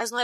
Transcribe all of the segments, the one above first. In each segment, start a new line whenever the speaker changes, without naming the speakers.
H.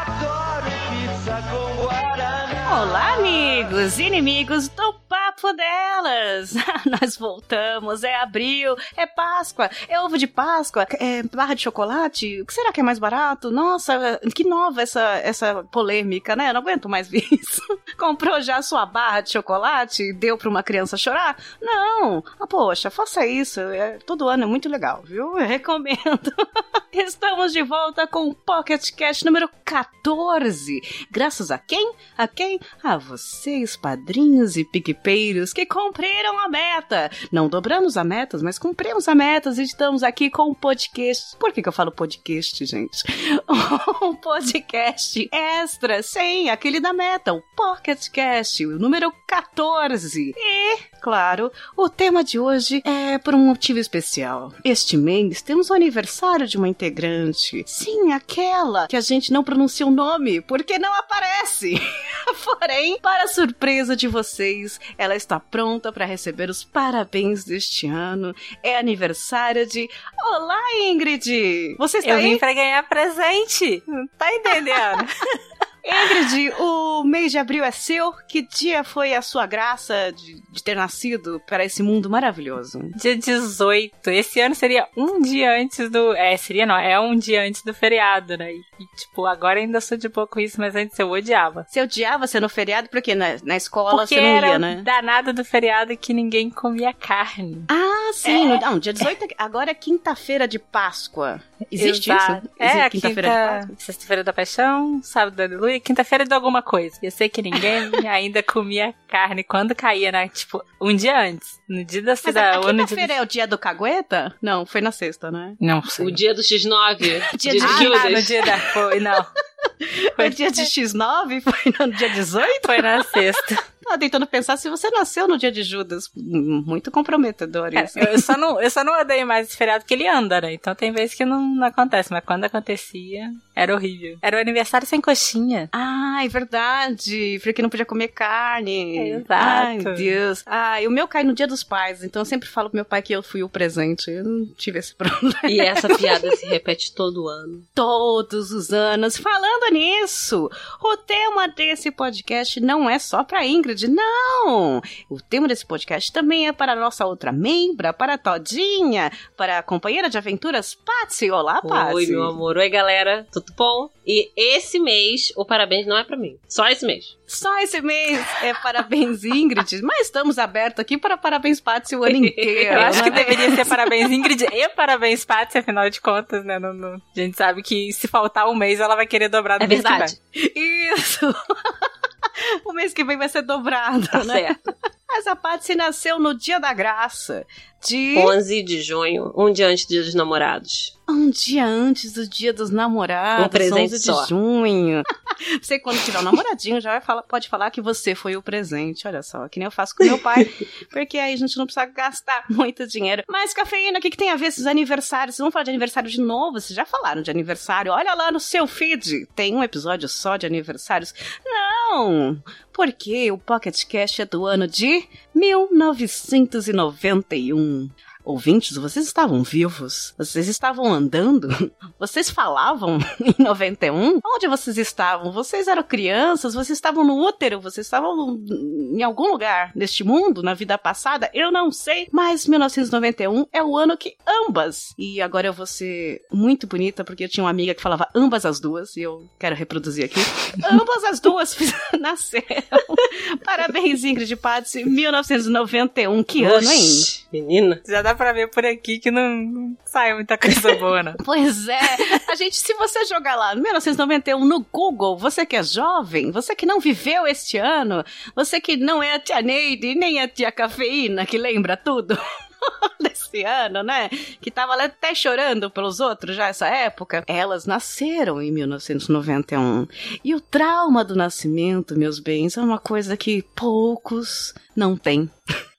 Adoro pizza com guaraná.
Olá, amigos e inimigos do Papo Delas! Nós voltamos, é abril, é Páscoa, é ovo de Páscoa, é barra de chocolate. O que será que é mais barato? Nossa, que nova essa, essa polêmica, né? Eu não aguento mais ver isso. Comprou já sua barra de chocolate e deu pra uma criança chorar? Não! Ah, poxa, faça isso. É, todo ano é muito legal, viu? Eu recomendo. Estamos de volta com o Pocket Cash número 14. Graças a quem? A quem? A vocês, padrinhos e piquepeiros que cumpriram a meta. Não dobramos a metas, mas cumprimos a metas e estamos aqui com um podcast. Por que, que eu falo podcast, gente? Um podcast extra, sim, aquele da meta, o Pocket Cast, o número 14. E, claro, o tema de hoje é por um motivo especial. Este mês temos o aniversário de uma integrante. Sim, aquela que a gente não pronuncia o nome porque não aparece. Porém, para surpresa de vocês, ela está pronta para receber os parabéns deste ano. É aniversário de. Olá, Ingrid! Você está
Eu
aí?
vim pra ganhar presente. Tá entendendo?
Ingrid, o mês de abril é seu. Que dia foi a sua graça de, de ter nascido para esse mundo maravilhoso?
dia 18. Esse ano seria um dia antes do. É, seria não, é um dia antes do feriado, né? E, e, tipo, agora ainda sou de boa com isso, mas antes eu odiava.
Você odiava ser no feriado porque na, na escola
Porque
você não
era
ia, né?
danado do feriado que ninguém comia carne.
Ah, sim. No, não, dia 18. é- Agora é quinta-feira de Páscoa. Existe
Exato.
isso?
É,
Existe
a
quinta-feira de
quinta...
Páscoa?
Sexta-feira da Paixão, sábado da Aleluia, quinta-feira de alguma coisa. Eu sei que ninguém ainda comia carne quando caía, né? Tipo, um dia antes. No dia da
Mas a,
cidade.
a
ou no dia
quinta-feira é o dia do cagueta? Não, foi na sexta, né?
Não sei.
O dia do X9.
Dia
dia
de-
Ah, tá, no dia da. Foi, não.
Foi dia de X9? Foi no dia 18?
Foi na sexta.
Tava tentando pensar se você nasceu no dia de Judas. Hum, Muito comprometedor
É,
isso.
eu, só não, eu só não odeio mais esse feriado porque ele anda, né? Então tem vezes que não, não acontece, mas quando acontecia, era horrível. Era o aniversário sem coxinha.
Ah, é verdade. Porque não podia comer carne.
É, exato.
Ai, Deus. Ah, e o meu cai no dia dos pais. Então eu sempre falo pro meu pai que eu fui o presente. Eu não tive esse problema.
E essa piada se repete todo ano.
Todos os anos. Falando nisso, o tema desse podcast não é só pra Ingrid, não. O tema desse podcast também é para a nossa outra membra, para a Todinha, para a companheira de aventuras Patsy. Olá, Patsy.
Oi, meu amor. Oi, galera. Tudo bom? E esse mês, o parabéns não é pra mim. Só esse mês.
Só esse mês é parabéns, Ingrid, mas estamos abertos aqui para parabéns, Patsy, o ano inteiro.
Eu acho que deveria ser parabéns Ingrid e parabéns Patsy, afinal de contas, né? Não- não- a gente sabe que se faltar um mês, ela vai querer dobrar do
É
mês que
verdade.
Isso! o mês que vem vai ser dobrado,
Tá
né?
certo.
Mas a Patsy nasceu no dia da graça. De
11 de junho, um dia antes do dia dos namorados.
Um dia antes do dia dos namorados.
Um presente
11 de
só.
junho. Você, quando tiver um namoradinho, já vai falar, pode falar que você foi o presente. Olha só, que nem eu faço com meu pai. porque aí a gente não precisa gastar muito dinheiro. Mas, cafeína, o que, que tem a ver esses aniversários? Vocês vão falar de aniversário de novo? Vocês já falaram de aniversário? Olha lá no seu feed. Tem um episódio só de aniversários. Não! Porque o Pocket Cash é do ano de 1991. Ouvintes, vocês estavam vivos? Vocês estavam andando? Vocês falavam em 91? Onde vocês estavam? Vocês eram crianças? Vocês estavam no útero? Vocês estavam em algum lugar neste mundo, na vida passada? Eu não sei, mas 1991 é o ano que ambas, e agora eu vou ser muito bonita porque eu tinha uma amiga que falava ambas as duas, e eu quero reproduzir aqui. ambas as duas nasceram. Parabéns, Ingrid Patsy, 1991, que ano, hein?
Oxi, Menina.
Já dá pra ver por aqui que não, não sai muita coisa boa, não.
Pois é, a gente, se você jogar lá 1991 no Google, você que é jovem, você que não viveu este ano, você que não é a tia Neide, nem a tia Cafeína, que lembra tudo. desse ano, né? Que tava lá até chorando pelos outros já essa época. Elas nasceram em 1991. E o trauma do nascimento, meus bens, é uma coisa que poucos não têm.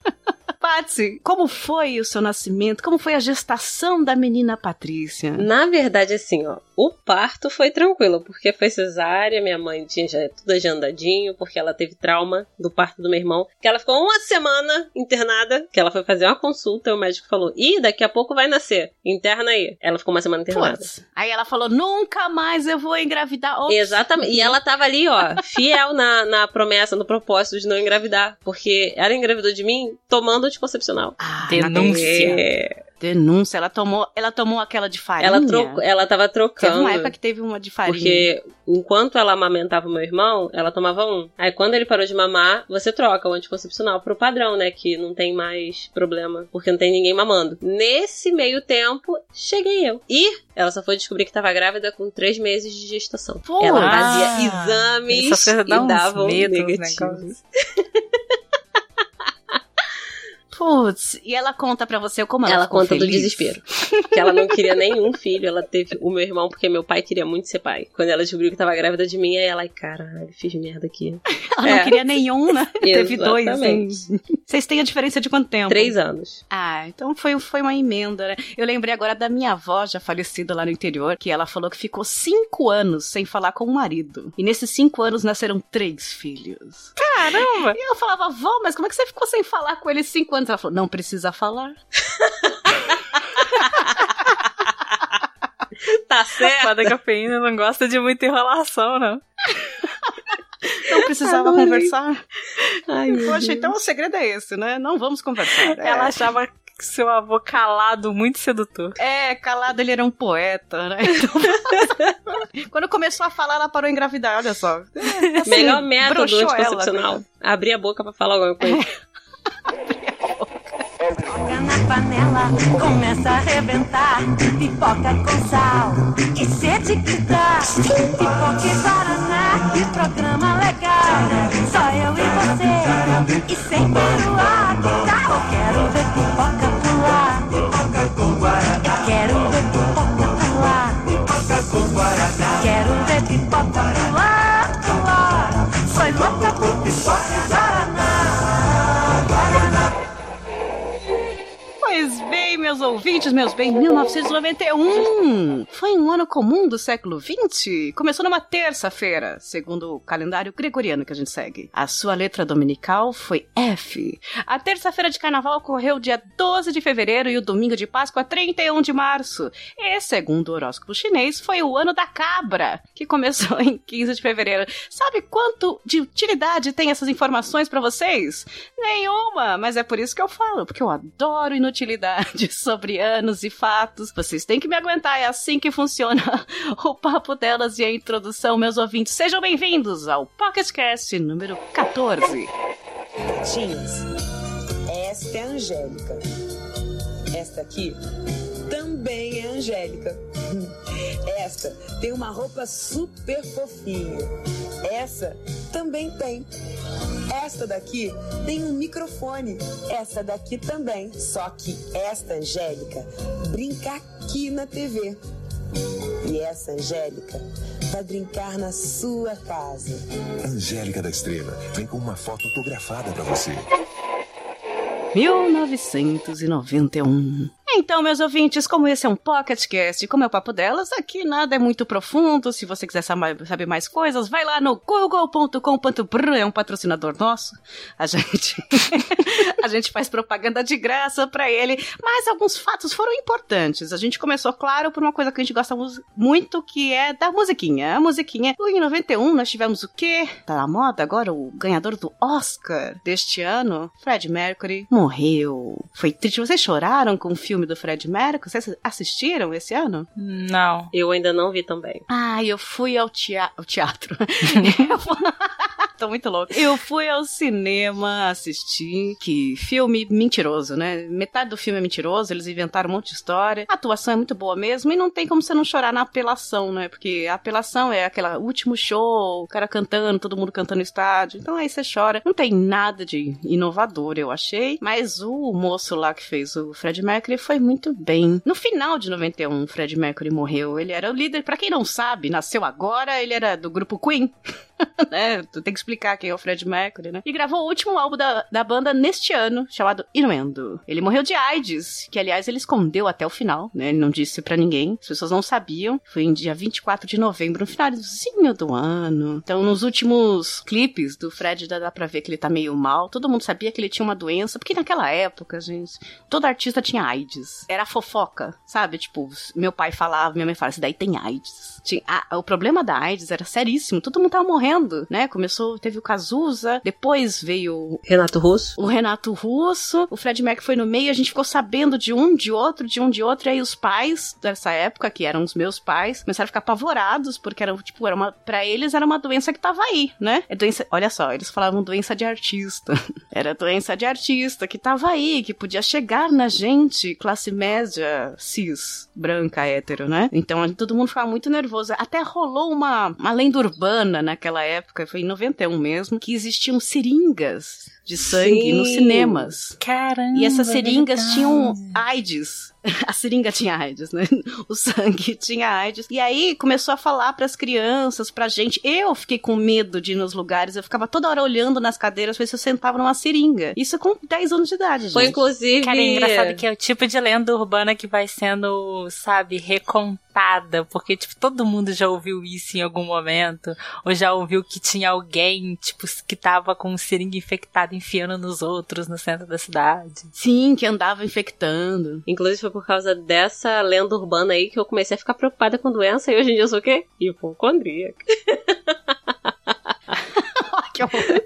Patsy, como foi o seu nascimento? Como foi a gestação da menina Patrícia?
Na verdade, assim, ó, o parto foi tranquilo, porque foi cesárea, minha mãe tinha já tudo agendadinho, porque ela teve trauma do parto do meu irmão, que ela ficou uma semana internada, que ela foi fazer uma consulta e o médico falou, ih, daqui a pouco vai nascer, interna aí. Ela ficou uma semana internada.
Putz. Aí ela falou: nunca mais eu vou engravidar. Ops.
Exatamente. E ela tava ali, ó, fiel na, na promessa, no propósito de não engravidar. Porque ela engravidou de mim tomando anticoncepcional.
Ah,
Denúncia.
É,
Denúncia. Ela tomou, ela tomou aquela de farinha.
ela, trocou, ela tava
Teve
trocando.
uma época que teve uma de farinha.
Porque enquanto ela amamentava o meu irmão, ela tomava um. Aí quando ele parou de mamar, você troca o anticoncepcional pro padrão, né? Que não tem mais problema, porque não tem ninguém mamando. Nesse meio tempo, cheguei eu. E ela só foi descobrir que tava grávida com três meses de gestação.
Pô,
ela
ah,
fazia exames
coisa dá
e
uns
davam
medos, né,
negativos.
Putz, e ela conta pra você como ela,
Ela conta do
feliz?
desespero. Que ela não queria nenhum filho. Ela teve o meu irmão porque meu pai queria muito ser pai. Quando ela descobriu que tava grávida de mim, aí ela, ai, caralho, fiz merda aqui.
Ela não
É.
queria nenhum, né? Teve dois.
Exatamente.
Assim. Vocês têm a diferença de quanto tempo?
Três anos.
Ah, então foi, foi uma emenda, né? Eu lembrei agora da minha avó, já falecida lá no interior, que ela falou que ficou cinco anos sem falar com o marido. E nesses cinco anos nasceram três filhos.
Caramba!
E eu falava, vó, mas como é que você ficou sem falar com ele cinco anos? Ela falou, não precisa falar.
Tá certo.
A da cafeína não gosta de muita enrolação, não.
Não precisava
Adorei.
conversar.
Ai, meu
Poxa,
Deus.
então o segredo é esse, né? Não vamos conversar. É.
Ela achava seu avô calado muito sedutor.
É, calado ele era um poeta, né? Então, quando começou a falar, ela parou engravidar, olha só. É, assim,
Melhor método
broxou ela,
anticoncepcional. Abrir a boca pra falar alguma coisa.
Pipoca na panela, começa a arrebentar. Pipoca com sal, que sede que dá. Pipoca e Guaraná, programa legal. Só eu e você, e sem. Que tal? Eu quero ver pipoca pular. Eu quero ver pipoca pular. Quero ver pipoca pular, pular. Sou louca por pipoca
meus ouvintes, meus bem, 1991 foi um ano comum do século 20. Começou numa terça-feira, segundo o calendário gregoriano que a gente segue. A sua letra dominical foi F. A terça-feira de carnaval ocorreu dia 12 de fevereiro e o domingo de Páscoa 31 de março. E segundo o horóscopo chinês, foi o ano da cabra, que começou em 15 de fevereiro. Sabe quanto de utilidade tem essas informações pra vocês? Nenhuma, mas é por isso que eu falo, porque eu adoro inutilidade sobre anos e fatos. Vocês têm que me aguentar, é assim que funciona o papo delas e a introdução, meus ouvintes. Sejam bem-vindos ao PocketCast número 14.
Gatinhas, esta é a Angélica. Esta aqui também é Angélica. Esta tem uma roupa super fofinha. Essa também tem. Esta daqui tem um microfone. Essa daqui também. Só que esta Angélica brinca aqui na TV. E essa Angélica vai brincar na sua casa.
Angélica da Estrela vem com uma foto autografada pra você.
1991. Então, meus ouvintes, como esse é um PocketCast, como é o papo delas, aqui nada é muito profundo. Se você quiser saber mais coisas, vai lá no google.com.br, é um patrocinador nosso. A gente, a gente faz propaganda de graça pra ele. Mas alguns fatos foram importantes. A gente começou, claro, por uma coisa que a gente gosta mu- muito, que é da musiquinha. A musiquinha. Em 91, nós tivemos o quê? Tá na moda agora? O ganhador do Oscar deste ano, Fred Mercury, morreu. Foi triste. Vocês choraram com o filme do Fred Mercury? Vocês assistiram esse ano?
Não.
Eu ainda não vi também.
Ah, eu fui ao, tea ao teatro. Eu fu- Tô muito louco. Eu fui ao cinema assistir. Que filme mentiroso, né? Metade do filme é mentiroso, eles inventaram um monte de história. A atuação é muito boa mesmo e não tem como você não chorar na apelação, né? Porque a apelação é aquela último show, o cara cantando, todo mundo cantando no estádio. Então aí você chora. Não tem nada de inovador, eu achei. Mas o moço lá que fez o Fred Mercury foi muito bem. No final de 91, o Fred Mercury morreu. Ele era o líder. Pra quem não sabe, nasceu agora, ele era do grupo Queen. né? Tu tem que explicar quem é o Fred Mercury, né? E gravou o último álbum da, da banda neste ano, chamado Innuendo. Ele morreu de AIDS, que aliás ele escondeu até o final, né? Ele não disse pra ninguém. As pessoas não sabiam. Foi em dia 24 de novembro, no finalzinho do ano. Então, nos últimos clipes do Fred, dá, dá pra ver que ele tá meio mal. Todo mundo sabia que ele tinha uma doença, porque naquela época, gente, todo artista tinha AIDS. Era fofoca, sabe? Tipo, meu pai falava, minha mãe falava, isso daí tem AIDS. Tinha, a- o problema da AIDS era seríssimo, todo mundo tava morrendo, né? Começou, teve o Cazuza, depois veio
Renato Russo?
o Renato Russo, o Fred Mercury foi no meio, a gente ficou sabendo de um, de outro, de um, de outro, e aí os pais dessa época, que eram os meus pais, começaram a ficar apavorados, porque era, tipo, era uma, pra eles era uma doença que tava aí, né? É doença, olha só, eles falavam doença de artista. Era doença de artista que tava aí, que podia chegar na gente, classe média, cis, branca, hétero, né? Então todo mundo ficava muito nervoso. Até rolou uma, uma lenda urbana naquela época, foi em 91 mesmo, que existiam seringas de sangue nos
Sim.
cinemas.
Caramba.
E essas seringas
verdade.
tinham AIDS. A seringa tinha AIDS, né? O sangue tinha AIDS. E aí começou a falar pras crianças, pra gente. Eu fiquei com medo de ir nos lugares. Eu ficava toda hora olhando nas cadeiras, ver se eu sentava numa seringa. Isso com 10 anos de idade, gente.
Foi inclusive.
Cara, é engraçado que é o tipo de lenda urbana que vai sendo, sabe, recontada. Porque, tipo, todo mundo já ouviu isso em algum momento. Ou já ouviu que tinha alguém, tipo, que tava com um seringa enfiando nos outros no centro da cidade.
Sim, que andava infectando.
Inclusive foi por causa dessa lenda urbana aí que eu comecei a ficar preocupada com doença e hoje em dia eu sou o quê? Hipocondríaca.
Que horror.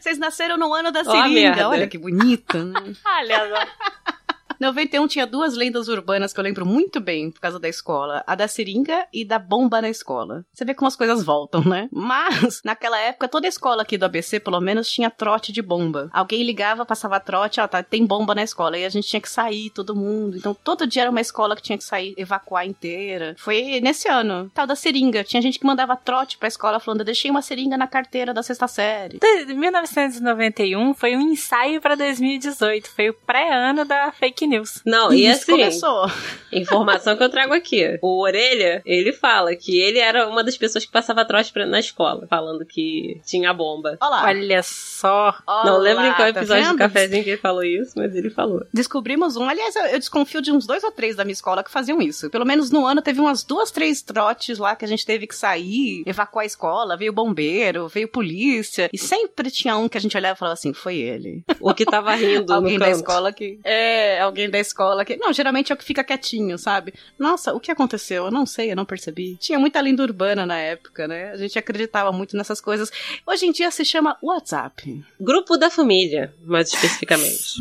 Vocês nasceram no ano da seringa. Olha que bonita, né?
Olha só.
91 tinha duas lendas urbanas que eu lembro muito bem por causa da escola: a da seringa e da bomba na escola. Você vê como as coisas voltam, né? Mas, naquela época, toda escola aqui do ABC, pelo menos, tinha trote de bomba. Alguém ligava, passava trote, ó, tá, tem bomba na escola. E a gente tinha que sair, todo mundo. Então, todo dia era uma escola que tinha que sair, evacuar inteira. Foi nesse ano. Tal da seringa. Tinha gente que mandava trote pra escola falando: eu deixei uma seringa na carteira da sexta série.
De- 1991 foi um ensaio pra 2018. Foi o pré-ano da fake news.
Não, e
isso
assim,
começou.
informação que eu trago aqui. O Orelha, ele fala que ele era uma das pessoas que passava trote pra- na escola, falando que tinha bomba.
Olha lá.
Olha só.
Olha
Não lembro em qual
tá
episódio do cafezinho que ele falou isso, mas ele falou.
Descobrimos um. Aliás, eu- eu desconfio de uns dois ou três da minha escola que faziam isso. Pelo menos no ano teve umas duas, três trotes lá que a gente teve que sair, evacuar a escola. Veio bombeiro, veio polícia. E sempre tinha um que a gente olhava e falava assim: foi ele.
O que tava rindo
alguém
no
da
canto.
escola que. É, alguém da escola que. Não, geralmente é o que fica quietinho, sabe? Nossa, o que aconteceu? Eu não sei, eu não percebi. Tinha muita lenda urbana na época, né? A gente acreditava muito nessas coisas. Hoje em dia se chama WhatsApp.
Grupo da família, mais especificamente.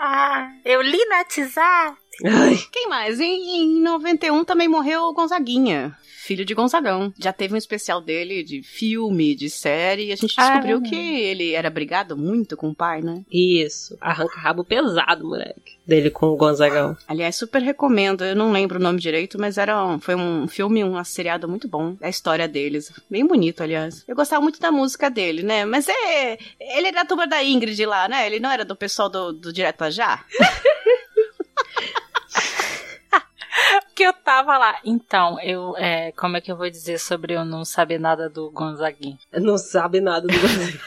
Ah, eu li no WhatsApp.
Ai,
Quem mais? Em, em 91 também morreu o Gonzaguinha. Filho de Gonzagão. Já teve um especial dele de filme, de série, e a gente descobriu
Ah.
que ele era brigado muito com o pai, né?
isso. Arranca rabo pesado, moleque. Dele com o Gonzagão.
Aliás, super recomendo. Eu não lembro o nome direito, mas era um- foi um filme, um seriado muito bom. A história deles. Bem bonito, aliás. Eu gostava muito da música dele, né? Mas é. Ele era da turma da Ingrid lá, né? Ele não era do pessoal do, do Direta Já?
Porque eu tava lá. Então, eu. É, como é que eu vou dizer sobre eu não saber nada do Gonzaguinha?
Não sabe nada do Gonzaguinha.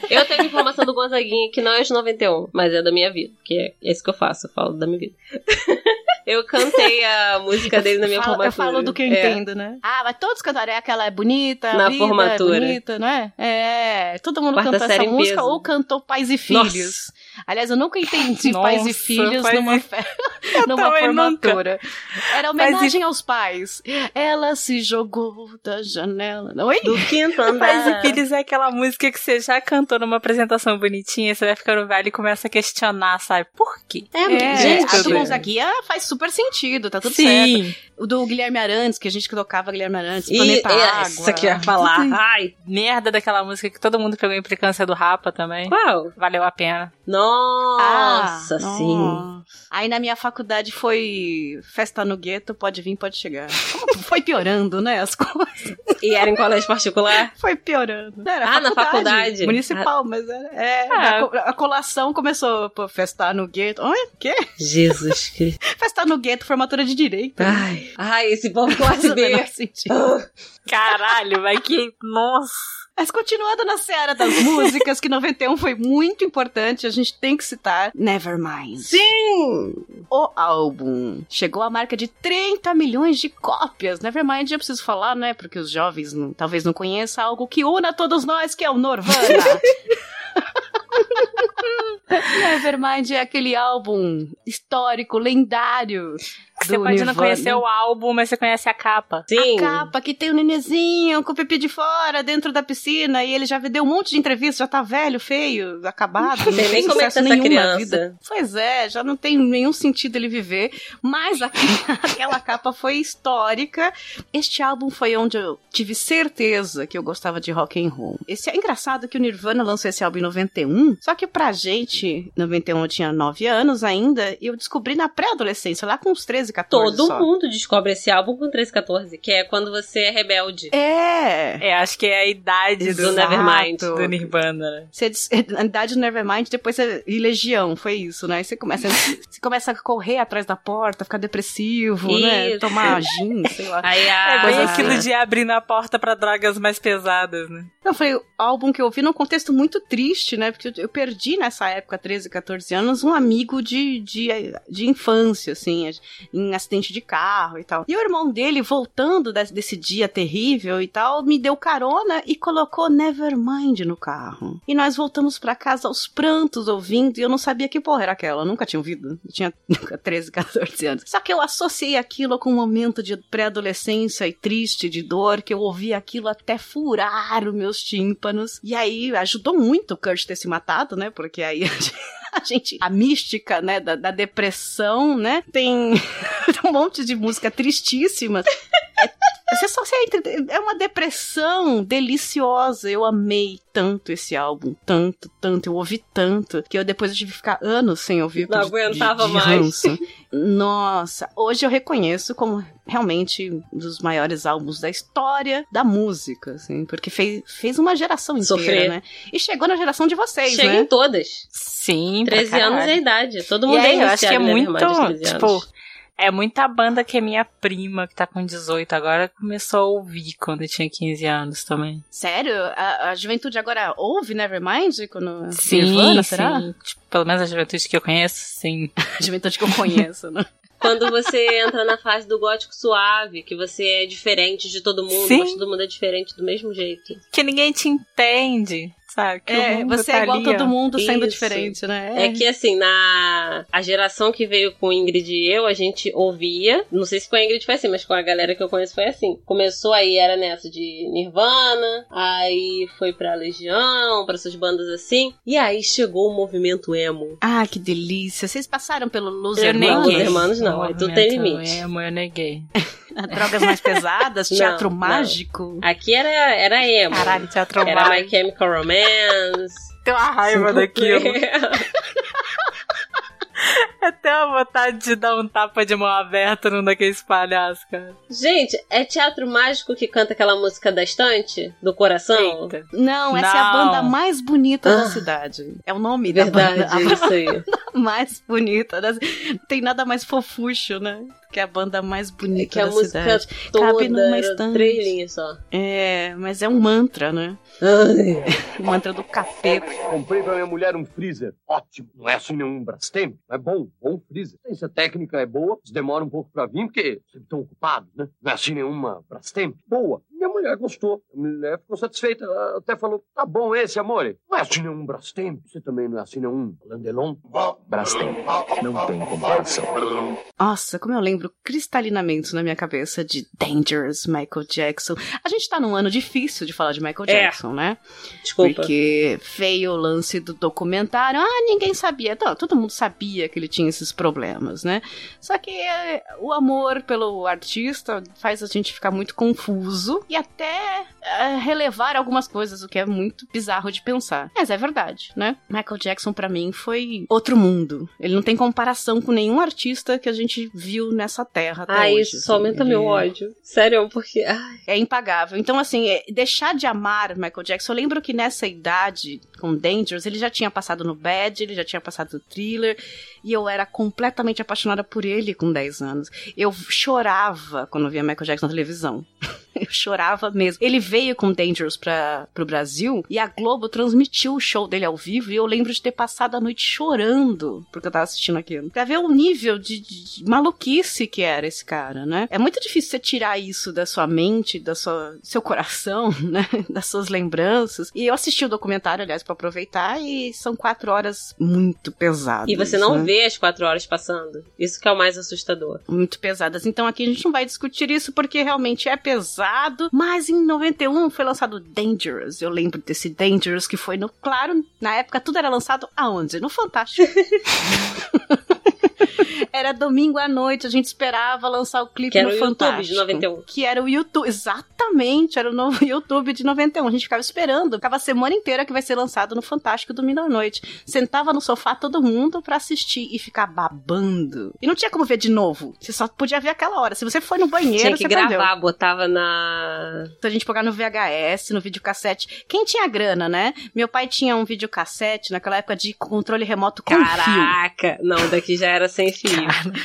eu tenho informação do Gonzaguinha que não é de 91, mas é da minha vida. Que é isso que eu faço, eu falo da minha vida. eu cantei a música dele na minha
eu falo,
formatura.
eu falo do que eu
É.
entendo, né? Ah, mas todos cantaram. É aquela é bonita,
Na
vida
formatura.
é bonita, não é? É, todo mundo
Quarta
canta essa música
peso.
ou cantou Pais e
Nossa.
Aliás, eu nunca entendi pais e
Nossa,
filhos
pais
numa,
e-
fe... numa
também nunca.
formatura. Era homenagem aos pais. Ela se jogou da janela. Oi?
Do quinto
Pais
andar.
e Filhos é aquela música que você já cantou numa apresentação bonitinha, você vai ficando velho e começa a questionar, sabe? Por quê?
É,
É,
gente,
a. Gonzaguinha faz super sentido, tá tudo certo. O do Guilherme Arantes, que a gente tocava Guilherme Arantes,
E
Planeta
essa
Água.
que eu ia falar. Ai,
merda daquela música que todo mundo pegou implicância do Rapa também.
qual?
Valeu a pena.
Nossa,
Ah,
sim.
nossa. Aí na minha faculdade foi festa no gueto, pode vir, pode chegar. Foi piorando, né, as coisas.
E era em colégio particular?
Foi piorando. Era
Ah, na faculdade.
Municipal, mas era. É,
Ah.
a, co- a colação começou, pô, festar no gueto. Oi, quê?
Jesus Cristo.
Festar no gueto, formatura de direito.
Ai, ai, esse povo classe B.
menor sentido.
Caralho, vai que. Nossa!
Mas continuando na seara das músicas, que 91 foi muito importante, a gente tem que citar Nevermind.
Sim!
O álbum chegou à marca de 30 milhões de cópias. Nevermind, eu preciso falar, né? Porque os jovens não- talvez não conheçam algo que una todos nós, que é o Nirvana. Nevermind é aquele álbum histórico, lendário.
Você pode não
Nirvana.
conhecer o álbum, mas você conhece a capa.
Sim.
A capa que tem o nenezinho com o pipi de fora dentro da piscina e ele já deu um monte de entrevistas, já tá velho, feio, acabado.
Não sei nem como é que tá essa criança.
vida. Pois é, já não tem nenhum sentido ele viver, mas a- aquela capa foi histórica. Este álbum foi onde eu tive certeza que eu gostava de rock and roll. Esse é engraçado que o Nirvana lançou esse álbum em 91, só que pra gente, 91 eu tinha 9 anos ainda, e eu descobri na pré-adolescência, lá com uns 13, 14
Todo
só.
mundo descobre esse álbum com 13, 14, que é quando você é rebelde.
É,
É, acho que é a idade do,
Do Nevermind.
do Nirvana, né?
Você des- na idade do Nevermind, depois você. E Legião, foi isso, né? Aí você começa, você começa a correr atrás da porta, ficar depressivo, né?
Isso.
Tomar gin, sei lá.
Aí a...
É bem aquilo
assim.
de abrir a porta pra drogas mais pesadas, né?
Não, foi o álbum que eu ouvi num contexto muito triste, né? Porque eu, eu perdi nessa época, 13, 14 anos, um amigo de, de, de infância, assim, em acidente de carro e tal. E o irmão dele, voltando desse, dia terrível e tal, me deu carona e colocou Nevermind no carro. E nós voltamos pra casa aos prantos ouvindo, e eu não sabia que porra era aquela, eu nunca tinha ouvido. Eu tinha nunca 13, 14 anos. Só que eu associei aquilo com um momento de pré-adolescência e triste, de dor, que eu ouvi aquilo até furar os meus tímpanos. E aí ajudou muito o Kurt ter se matado, né? Porque aí gente, a mística, né, da, da depressão, né, tem um monte de música tristíssima. É, você só você entra- é uma depressão deliciosa. Eu amei tanto esse álbum, tanto, tanto, eu ouvi tanto que eu depois eu tive que ficar anos sem ouvir.
Não
de- de-
aguentava
de
mais.
Nossa, hoje eu reconheço como realmente um dos maiores álbuns da história da música, assim, porque fez, fez uma geração inteira,
Sofrer.
né? E chegou na geração de vocês,
Chega
né?
em todas.
Sim, pra
13 anos é a idade. Todo
E
mundo
aí,
é
eu acho que é muito,
Nevermind aos 13
tipo. É muita banda que é minha prima, que tá com 18 agora, começou a ouvir quando eu tinha 15 anos também.
Sério? A, a juventude agora ouve Nevermind? Quando...
Sim,
Nirvana,
sim.
será?
Tipo, pelo menos a juventude que eu conheço, sim.
A juventude que eu conheço, né?
Quando você entra na fase do gótico suave, que você é diferente de todo mundo,
Sim.
mas todo mundo é diferente do mesmo jeito.
Que ninguém te entende, sabe? Que o
É,
mundo
você
tá
é igual
ali,
todo mundo sendo
Isso.
diferente, né?
É que assim, na a geração que veio com Ingrid e eu, a gente ouvia. Não sei se com a Ingrid foi assim, mas com a galera que eu conheço foi assim. Começou aí, era nessa de Nirvana, aí foi pra Legião, pra essas bandas assim. E aí chegou o movimento emo.
Ah, que delícia. Vocês passaram pelo Los
Eu
Não,
Hermanos?
Los Hermanos não, aí tudo tem
Movimento
limite.
Emo, eu neguei.
Drogas mais pesadas,
Não,
teatro
não.
mágico.
Aqui era, era emo.
Caralho, teatro
Era
mágico.
My Chemical Romance.
Tem uma raiva daquilo. Tenho uma vontade de dar um tapa de mão aberta num daqueles palhaços, cara.
Gente, é teatro mágico que canta aquela música da estante? Do coração?
Eita.
Não, essa é a
Não.
banda mais bonita da
Ah.
cidade. É o nome da
Verdade,
banda. A
isso aí.
mais bonita. da- Não tem nada mais fofucho, né? que é a banda mais bonita
É que a
da
música
cidade.
toda
Cabe numa estante.
três linhas só.
É, mas é um mantra, né?
Ai.
O mantra do capeta.
Comprei pra minha mulher um freezer. Ótimo. Não é assim nenhum Brastemp. É bom. Bom freezer. Se a técnica é boa, eles demoram um pouco pra vir, porque sempre estão ocupados, né? Não é assim nenhuma Brastemp. Boa. Minha mulher gostou. A mulher ficou satisfeita. Ela até falou, tá bom esse, amor. Não é assim nenhum Brastemp. Você também não é assim nenhum Landelon.
Brastemp. Não tem comparação.
Nossa, como eu lembro cristalinamente na minha cabeça de Dangerous Michael Jackson. A gente tá num ano difícil de falar de Michael
É.
Jackson, né?
Desculpa.
Porque veio o lance do documentário. Ah, ninguém sabia. Não, todo mundo sabia que ele tinha esses problemas, né? Só que é, o amor pelo artista faz a gente ficar muito confuso e até é, relevar algumas coisas, o que é muito bizarro de pensar. Mas é verdade, né? Michael Jackson, pra mim, foi outro mundo. Ele não tem comparação com nenhum artista que a gente viu nessa terra
Ah, isso só
assim.
aumenta
Ele
meu ódio. Sério, porque. Ai,
é impagável. Então, assim, é- deixar de amar Michael Jackson. Eu lembro que nessa idade, com Dangerous, ele já tinha passado no Bad, ele já tinha passado no Thriller, e eu era completamente apaixonada por ele com 10 anos. Eu chorava quando via Michael Jackson na televisão. Eu chorava mesmo. Ele veio com Dangerous para pro Brasil e a Globo transmitiu o show dele ao vivo e eu lembro de ter passado a noite chorando porque eu tava assistindo aquilo. Pra ver o nível de, de- de maluquice que era esse cara, né? É muito difícil você tirar isso da sua mente, da sua seu coração, né? Das suas lembranças. E eu assisti o documentário, aliás, pra aproveitar e são quatro horas muito pesadas.
E você não
né?
vê as quatro horas passando. Isso que é o mais assustador.
muito pesadas. Então aqui a gente não vai discutir isso porque realmente é pesado. Mas em 91 foi lançado Dangerous. Eu lembro desse Dangerous que foi no. Claro, na época tudo era lançado aonde? No Fantástico. Era domingo à noite, a gente esperava lançar o clipe
Que
no
o YouTube
Fantástico.
de 91.
Que era o YouTube, exatamente, era o novo YouTube de 91. A gente ficava esperando, ficava a semana inteira que vai ser lançado no Fantástico domingo à noite. Sentava no sofá todo mundo pra assistir e ficar babando. E não tinha como ver de novo. Você só podia ver aquela hora. Se você foi no banheiro,
Tinha que
você
gravar,
perdeu.
botava na.
Então a gente pegar no VHS, no videocassete. Quem tinha grana, né? Meu pai tinha um videocassete naquela época de controle remoto com fio.
Caraca! Não, daqui já era sem fio.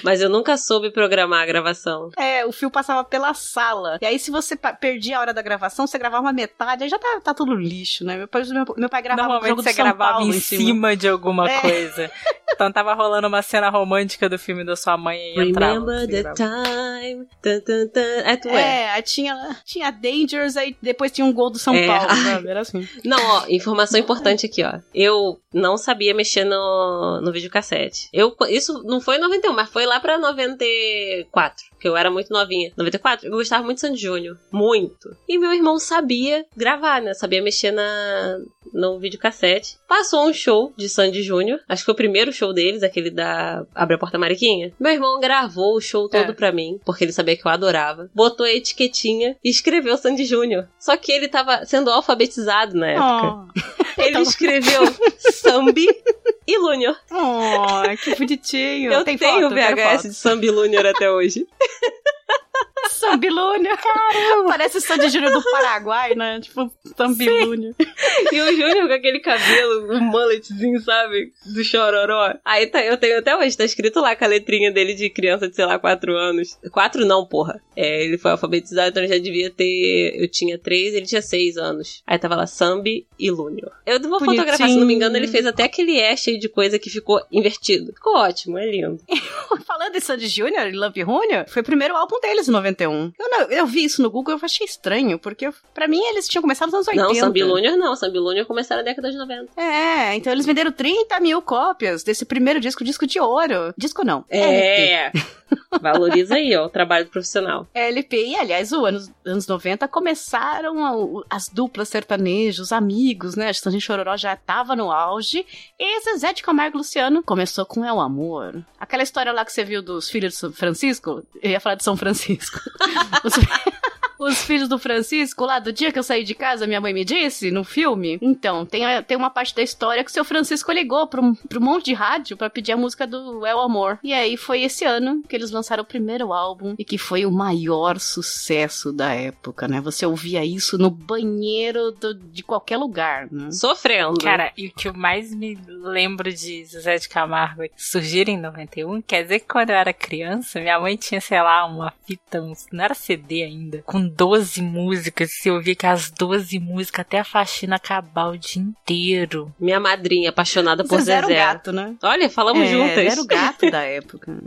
Mas eu nunca soube programar a gravação.
É, o fio passava pela sala. E aí, se você perdia a hora da gravação, você gravava uma metade, aí já tá, tá tudo lixo, né? Meu pai, meu, meu pai gravava
Normalmente
jogo
você
São
gravava
Paulo
em cima de alguma
É.
coisa. Então tava rolando uma cena romântica do filme da sua mãe e entrava.
Remember the
gravava.
time. Tan, tan, tan. É, tu é.
É, aí tinha, tinha Dangers, aí depois tinha um gol do São
É.
Paulo, sabe? Era assim.
Não, ó, informação importante aqui, ó. Eu não sabia mexer no, no videocassete. Eu, isso não foi em 91, mas foi lá pra 94, que eu era muito novinha. 94, eu gostava muito de Sandy Júnior. Muito. E meu irmão sabia gravar, né? Sabia mexer na, no videocassete. Passou um show de Sandy Júnior. Acho que foi o primeiro show deles, aquele da Abre a Porta Mariquinha. Meu irmão gravou o show todo
É.
pra mim, porque ele sabia que eu adorava. Botou a etiquetinha e escreveu Sandy Júnior. Só que ele tava sendo alfabetizado na época.
Oh,
Ele escreveu Sambi e Lúnior.
oh, que bonitinho.
Eu
Tem
tenho
foto,
VHS de Sambi e Lúnior até hoje.
Sambilúnia. Caramba. Parece o Sandy Júnior do Paraguai, né? Tipo, Sambilúnia.
E o Júnior com aquele cabelo, um mulletzinho, sabe? Do chororó. Aí tá, eu tenho até hoje, tá escrito lá com a letrinha dele de criança de, sei lá, 4 anos. 4 não, porra. É, ele foi alfabetizado, então ele já devia ter. Eu tinha 3, ele tinha 6 anos. Aí tava lá Sambi e Lúnior. Eu vou
Bonitinho.
fotografar, se não me engano, ele fez até aquele E cheio de coisa que ficou invertido. Ficou ótimo, é lindo.
Falando em Sandy Júnior e Love Junior, foi o primeiro álbum deles em 91. Eu, não- eu vi isso no Google e eu achei estranho, porque pra mim eles tinham começado nos anos 80.
Não, Sambi não. Sambi Lúnior começaram na década de 90.
É, então eles venderam 30 mil cópias desse primeiro disco, disco de ouro. Disco não. LP.
É. Valoriza aí, ó, o trabalho profissional.
LP, e aliás, os anos, anos 90 começaram a- as duplas sertanejos, amigos, né? A Sandy Chororó já tava no auge. E Zezé de Camargo e Luciano começou com É o Amor. Aquela história lá que você viu dos filhos de São Francisco, eu ia falar de São Francisco. ですか？それ Os filhos do Francisco, lá do dia que eu saí de casa, minha mãe me disse, no filme. Então, tem, a- tem uma parte da história que o seu Francisco ligou pra um, pra um monte de rádio pra pedir a música do El Amor. E aí foi esse ano que eles lançaram o primeiro álbum e que foi o maior sucesso da época, né? Você ouvia isso no banheiro do- de qualquer lugar, né?
Sofrendo.
Cara, e o que eu mais me lembro de Zezé de Camargo é que surgiram em 91, quer dizer que quando eu era criança, minha mãe tinha, sei lá, uma fita, não era CD ainda, com 12 músicas, se eu que as 12 músicas até a faxina acabar o dia inteiro.
Minha madrinha, apaixonada por
Vocês eram
Zezé.
gato, né?
Olha, falamos
É,
juntas.
Era o gato da época.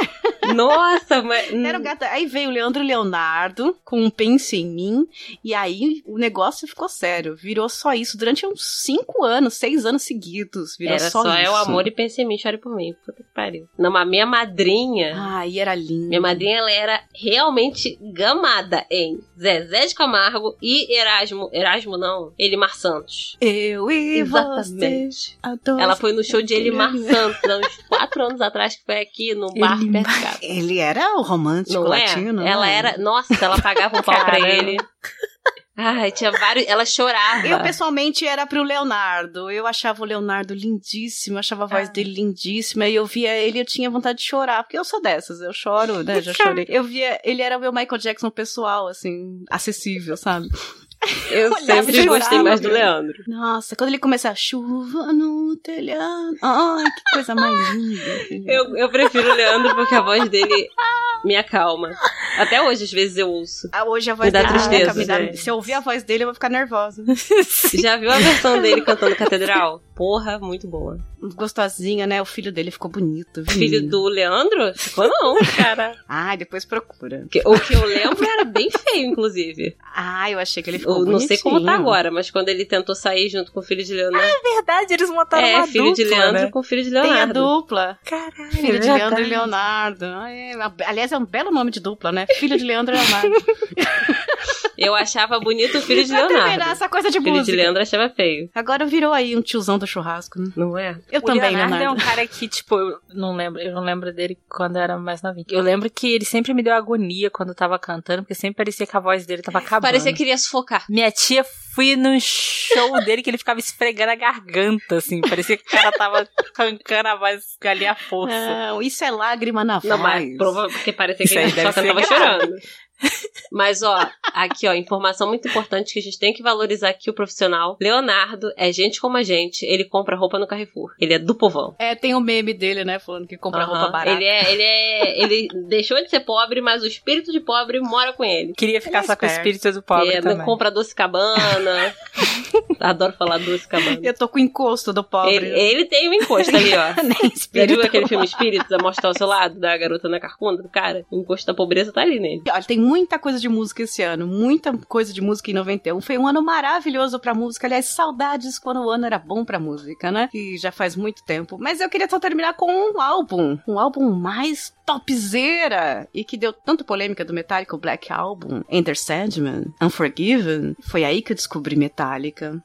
Nossa, mas.
Era o gato. Aí veio o Leandro Leonardo com um pense em mim. E aí o negócio ficou sério. Virou só isso durante uns cinco anos, seis anos seguidos. Virou
Era
só,
só,
isso.
é o amor e pense em mim, chore por mim. Puta que pariu. Não, mas minha madrinha.
Ai, era lindo.
Minha madrinha, ela era realmente gamada em Zezé de Camargo e Erasmo. Erasmo não, Elimar Santos.
Eu e
Exatamente.
você.
Ela foi no show de Elimar Santos, há uns quatro anos atrás, que foi aqui no bar
Elimar-
perto de casa.
Ele era o romântico
Não é?
latino.
Ela
né?
era. Nossa, ela pagava um pau pra ele. Ai, tinha vários. Ela chorava.
Eu, pessoalmente, era pro Leonardo. Eu achava o Leonardo lindíssimo, achava a voz
Ah.
dele lindíssima. E eu via ele eu tinha vontade de chorar, porque eu sou dessas, eu choro, né? Já chorei. Eu via, ele era o meu Michael Jackson pessoal, assim, acessível, sabe?
Eu sempre gostei mais do. Leandro.
Nossa, quando ele começa a chuva no telhado. Ai, que coisa mais linda.
Eu, eu prefiro o Leandro porque a voz dele me acalma. Até hoje, às vezes, eu ouço.
Ah, hoje a voz
Me dá
dele
tristeza,
me dá-. Se eu ouvir a voz dele, eu vou ficar nervosa.
Já viu a versão dele cantando Catedral? Porra, muito boa.
Gostosinha, né? O filho dele ficou bonito. viu,
Filho do Leandro? Ficou não, cara.
Ai, depois procura.
O que eu lembro era bem feio, inclusive.
Ah, eu achei que ele ficou
Eu não sei como tá agora, mas quando ele tentou sair junto com o filho de Leonardo.
É verdade, eles montaram
é,
uma
filho de Leandro
né?
com filho de
Tem a
Leonardo.
dupla.
Caralho,
Filho
é
de Leandro e Leonardo. Ai, aliás, é um belo nome de dupla, né? Filho de Leandro e Leonardo.
Eu achava bonito o filho de Leonardo.
essa coisa de
O filho de. Leandro achava feio.
Agora virou aí um tiozão do churrasco, né?
Não é?
Eu
o
também,
Leonardo,
Leonardo.
é um cara que, tipo, eu não lembro, eu não lembro dele quando eu era mais novinho. Eu lembro que ele sempre me deu agonia quando eu tava cantando, porque sempre parecia que a voz dele tava acabando.
Parecia que queria sufocar.
Minha tia fui num show dele que ele ficava esfregando a garganta, assim. Parecia que o cara tava arrancando a voz ali à força.
Não, isso é lágrima na voz.
Não, mas prova porque parecia que ele só cantava chorando. Mas, ó, aqui, ó, informação muito importante que a gente tem que valorizar aqui o profissional. Leonardo é gente como a gente, ele compra roupa no Carrefour. Ele é do povão.
É, tem o meme dele, né? Falando que compra
Aham.
roupa barata.
Ele é, ele é. Ele deixou de ser pobre, mas o espírito de pobre mora com ele.
Queria ficar
Ele é
só com o espírito do pobre
é,
também.
compra doce cabana. Adoro falar doce cabana.
Eu tô com o encosto do pobre.
Ele, ele tem um encosto ali, ó.
Nem
Já
espírito.
viu aquele filme Espíritos, a mostrar ao seu lado, da garota na carcunda do cara? O encosto da pobreza tá ali nele.
Olha, tem muita coisa de música esse ano, muita coisa de música em 91. Foi um ano maravilhoso pra música. Aliás, saudades quando o ano era bom pra música, né? Que já faz muito tempo. Mas eu queria só terminar com um álbum, um álbum mais topzera e que deu tanto polêmica do Metallica, o Black Album, Enter Sandman, Unforgiven. Foi aí que eu descobri Metallica.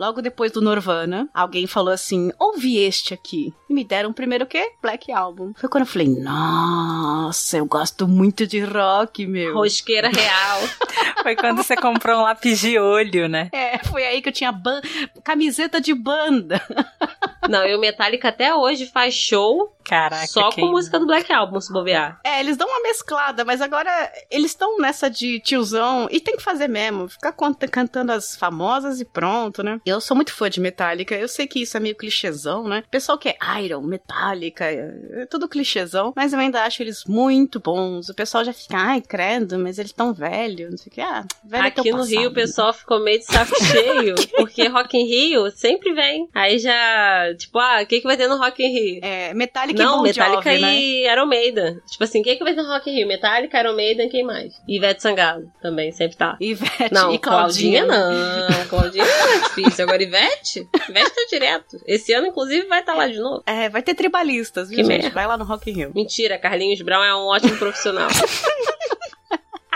Logo depois do Nirvana, alguém falou assim: ouve este aqui. E me deram primeiro o quê? Black Album. Foi quando eu falei: nossa, eu gosto muito de rock, meu.
Rosqueira real.
Foi quando você comprou um lápis de olho, né?
É, foi aí que eu tinha ban- camiseta de banda.
Não, e o Metallica até hoje faz show
Caraca.
só com música do Black Album, se bobear.
É, eles dão uma mesclada, mas agora eles estão nessa de tiozão e tem que fazer mesmo. Ficar cantando as famosas e pronto, né? Eu sou muito fã de Metallica. Eu sei que isso é meio clichêzão, né? Pessoal que é Iron, Metallica, é, é tudo clichêzão. Mas eu ainda acho eles muito bons. O pessoal já fica, ai, credo, mas eles tão velhos. Não sei o que. Ah, velho é
Aqui no
passado.
Rio o pessoal ficou meio de saco cheio, porque Rock in Rio sempre vem. Aí já, tipo, ah, o que, que vai ter no Rock in Rio?
É, Metallica
Não,
e Bon
Metallica
Jovi, né?
e Iron Maiden. Tipo assim, quem que vai ter no Rock in Rio? Metallica, Iron Maiden, quem mais? Ivete Sangalo também, sempre tá.
Ivete
Não,
e Claudinha.
não. Claudinha é difícil. Agora Ivete? Ivete tá direto. Esse ano, inclusive, vai estar lá de novo.
É, vai ter tribalistas, viu,
Que
gente?
merda.
Vai lá no Rock in Rio.
Mentira, Carlinhos Brown é um ótimo profissional.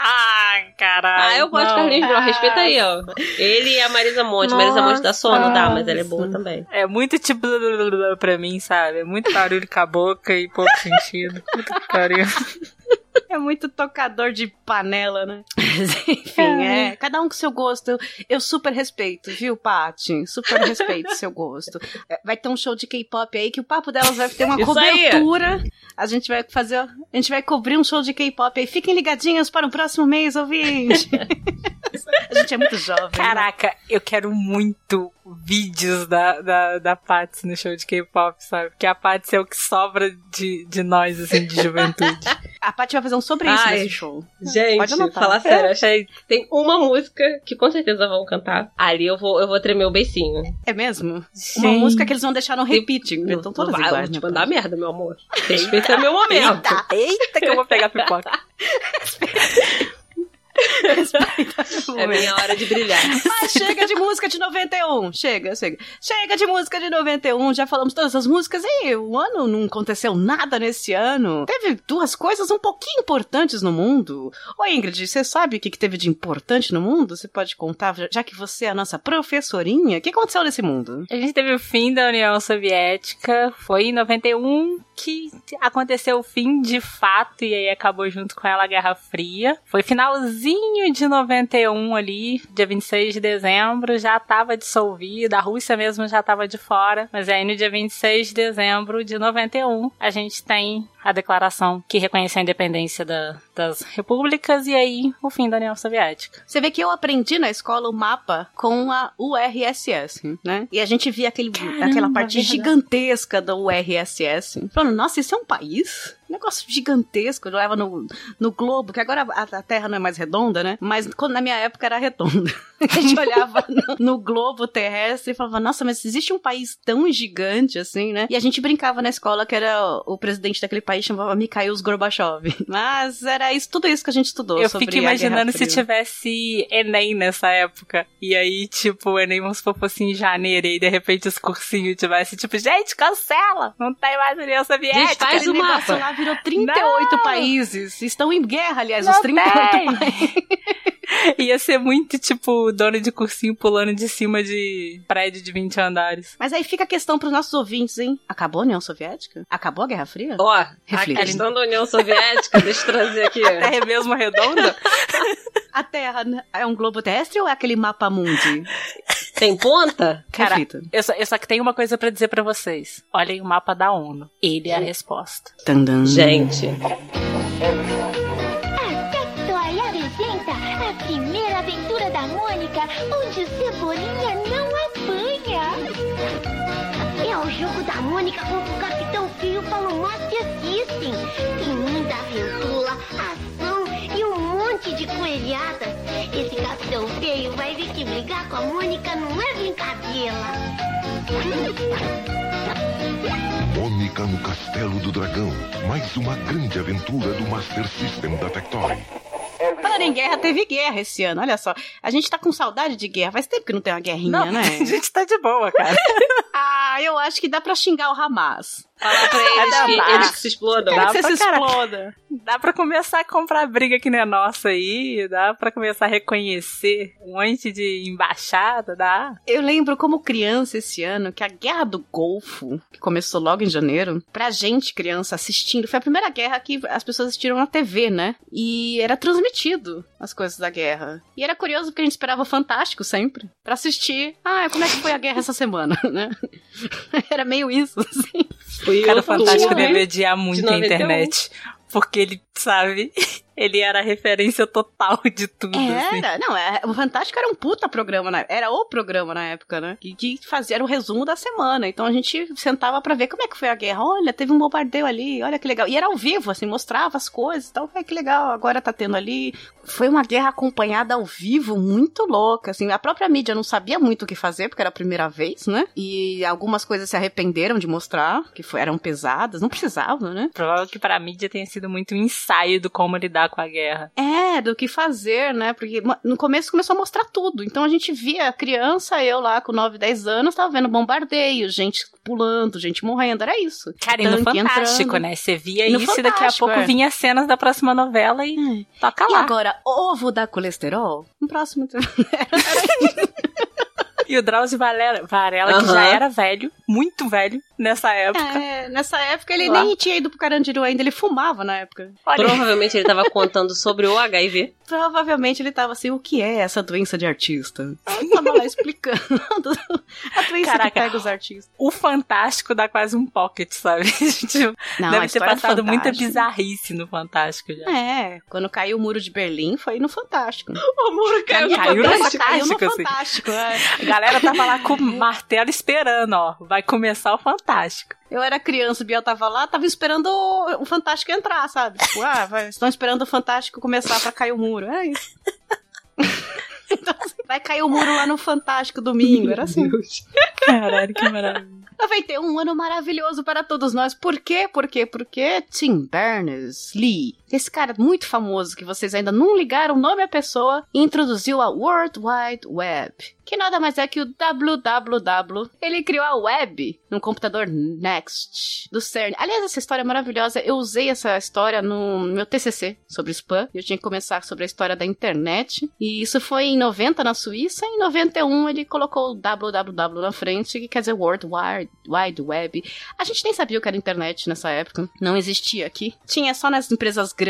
Ah, caralho.
ah, eu gosto de. Carlinhos Brown. Respeita aí, ó. Ele e a Marisa Monte. Marisa Monte dá sono, dá, mas ela é boa também.
É muito tipo pra mim, sabe? É muito barulho com a boca e pouco sentido. Que pariu.
É muito tocador de panela, né? Mas, Enfim, é. Cada um com seu gosto. Eu, eu super respeito, viu, Paty? Super respeito seu gosto. É, Vai ter um show de K-pop aí que o papo delas vai ter uma
Isso aí.
cobertura. A gente vai fazer. A gente vai cobrir um show de K-pop aí. Fiquem ligadinhos para o próximo mês, ouvinte. A gente é muito jovem. né?
Caraca, eu quero muito vídeos da, da, da Patsy no show de K-pop, sabe? Porque a Patsy é o que sobra de, de nós, assim, de juventude.
A Paty vai fazer um sobre isso
Ai,
nesse show.
Gente, falar sério, achei. Tem uma música que com certeza vão cantar. Ali eu vou, eu vou tremer o beicinho.
É mesmo? Uma música que eles vão deixar no repeat. Então todas
Vai,
iguais,
vou
né?
te mandar merda, meu amor. Respeita meu momento.
Eita, eita que eu vou pegar pipoca.
É minha hora de brilhar.
Mas chega de música de 91. Chega, chega. Chega de música de 91. Já falamos todas as músicas e o ano não aconteceu nada nesse ano. Teve duas coisas um pouquinho importantes no mundo. Ô Ingrid, você sabe o que, que teve de importante no mundo? Você pode contar, já que você é a nossa professorinha? O que aconteceu nesse mundo?
A gente teve o fim da União Soviética, foi em 91 que aconteceu o fim de fato, e aí acabou junto com ela a Guerra Fria. Foi finalzinho de 91 ali, dia 26 de dezembro, já tava dissolvida, a Rússia mesmo já tava de fora, mas aí no dia 26 de dezembro de 91 a gente tem a declaração que reconhece a independência da- das repúblicas e aí o fim da União Soviética.
Você vê que eu aprendi na escola o mapa com a URSS, né? E a gente via aquele, aquela parte
verdade.
gigantesca da URSS. Falando, nossa, isso é um país? Negócio gigantesco, leva no, no globo, que agora a, a Terra não é mais redonda, né? Mas quando, na minha época era redonda. A gente olhava no, no globo terrestre e falava, nossa, mas existe um país tão gigante assim, né? E a gente brincava na escola que era o, o presidente daquele país chamava Mikhail Gorbachev. Mas era isso, tudo isso que a gente estudou
Eu fico imaginando se tivesse Enem nessa época. E aí, tipo, o Enem, vamos supor, fosse em janeiro. E aí, de repente, os cursinhos tivessem, tipo, gente, cancela! Não tem mais União Soviética.
Desfaz
Aquele
o mapa.
Virou 38
Não.
países. Estão em guerra, aliás,
Não
os 38
tem.
países.
Ia ser muito, tipo, dono de cursinho pulando de cima de prédio de 20 andares.
Mas aí fica a questão pros nossos ouvintes, hein? Acabou a União Soviética? Acabou a Guerra Fria?
Ó, a
Reflita.
questão da União Soviética, deixa eu trazer aqui.
Terra é mesmo redonda?
A Terra é um globo terrestre ou é aquele mapa mundi?
Tem ponta?
Cara, eu só, eu só que tenho uma coisa pra dizer pra vocês. Olhem o mapa da ONU. Ele é a resposta.
Tandam.
Gente,
A Tectoy apresenta a primeira aventura da Mônica, onde o Cebolinha não apanha. É o jogo da Mônica contra o Capitão Fio pelo Master monte de coelhadas. Esse Capitão Feio vai ver que brigar com a Mônica não é brincadeira.
Mônica no Castelo do Dragão. Mais uma grande aventura do Master System da Tectoy.
Falando em guerra, teve guerra esse ano, olha só. A gente tá com saudade de guerra. Faz tempo que não tem uma guerrinha,
Não,
né?
a gente tá de boa, cara.
ah, eu acho que dá pra xingar o Hamas.
fala pra eles
Dá,
que
dá.
eles que se explodam.
Dá
que você
pra
se
caralho.
exploda.
Dá pra começar a comprar briga que não é nossa aí, dá pra começar a reconhecer um monte de embaixada, dá.
Eu lembro como criança esse ano que a Guerra do Golfo, que começou logo em janeiro, pra gente criança assistindo, foi a primeira guerra que as pessoas assistiram na TV, né? E era transmitido as coisas da guerra. E era curioso porque a gente esperava Fantástico sempre pra assistir. Ah, como é que foi a guerra essa semana, né? Era meio isso, assim.
Fui
Cara, Fantástico deve odiar muito a
91.
internet. Porque ele, sabe, ele era a referência total de tudo. assim.
Era, não, é, o Fantástico era um puta programa, na, era o programa na época, né? Que, que fazia era o resumo da semana. Então a gente sentava pra ver como é que foi a guerra. Olha, teve um bombardeio ali, olha que legal. E era ao vivo, assim, mostrava as coisas e tal. Ai, que legal, agora tá tendo ali. Foi uma guerra acompanhada ao vivo, muito louca, assim. A própria mídia não sabia muito o que fazer, porque era a primeira vez, né? E algumas coisas se arrependeram de mostrar, que foi- eram pesadas, não precisavam, né?
Provável que pra mídia tenha sido muito um ensaio do como lidar com a guerra.
É, do que fazer, né? Porque no começo começou a mostrar tudo. Então a gente via criança, eu lá com 9, 10 anos, tava vendo bombardeio, gente pulando, gente morrendo, era isso.
Cara, e no Fantástico,
entrando.
né? Você via
E no
isso e daqui a pouco
é.
vinha cenas da próxima novela e toca
E
lá.
agora, ovo dá colesterol? No próximo.
E o Drauzio Varela, Varela que
Aham.
já era velho, muito velho nessa época.
É, nessa época ele
Lá.
nem tinha ido pro Carandiru ainda, ele fumava na época.
Olha,
Provavelmente ele tava contando sobre o HIV.
Provavelmente ele tava assim, o que é essa doença de artista? Ele tava lá explicando a doença
Caraca.
que pega os artistas.
o Fantástico dá quase um pocket, sabe? Tipo,
Não, a
Deve ter passado muita
Fantástico-
bizarrice no Fantástico já.
É, quando caiu o muro de Berlim foi no Fantástico.
O muro
Caiu no
Caiu no
Fantástico, assim.
Fantástico, é.
A galera tava lá com o martelo esperando, ó. Vai começar o Fantástico.
Eu era criança, o Biel tava lá, tava esperando o, o Fantástico entrar, sabe? Tipo, ah, vai, estão esperando o Fantástico começar pra cair o muro. É isso. então, assim, vai cair o muro lá no Fantástico domingo. Era assim.
Caralho, que maravilha.
91, um ano maravilhoso para todos nós. Por quê? Por quê? Porque Tim Berners-Lee, esse cara muito famoso que vocês ainda não ligaram o nome à pessoa, introduziu a World Wide Web, que nada mais é que o www. Ele criou a web num computador Next do CERN. Aliás, essa história é maravilhosa. Eu usei essa história no meu TCC sobre spam. Eu tinha que começar sobre a história da internet. E isso foi em 90 na Suíça. Em 91 ele colocou o www na frente, que quer dizer World Wide, Wide Web. A gente nem sabia o que era internet nessa época. Não existia aqui. Tinha só nas empresas grandes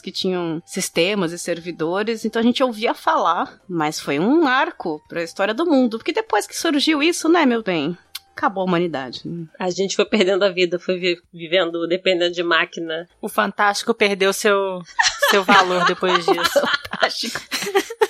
que tinham sistemas e servidores. Então a gente ouvia falar. Mas foi um marco para a história do mundo. Porque depois que surgiu isso, né, meu bem? Acabou a humanidade.
A gente foi perdendo a vida, foi vi- vivendo dependendo de máquina.
O Fantástico perdeu seu, seu valor depois disso.
Fantástico.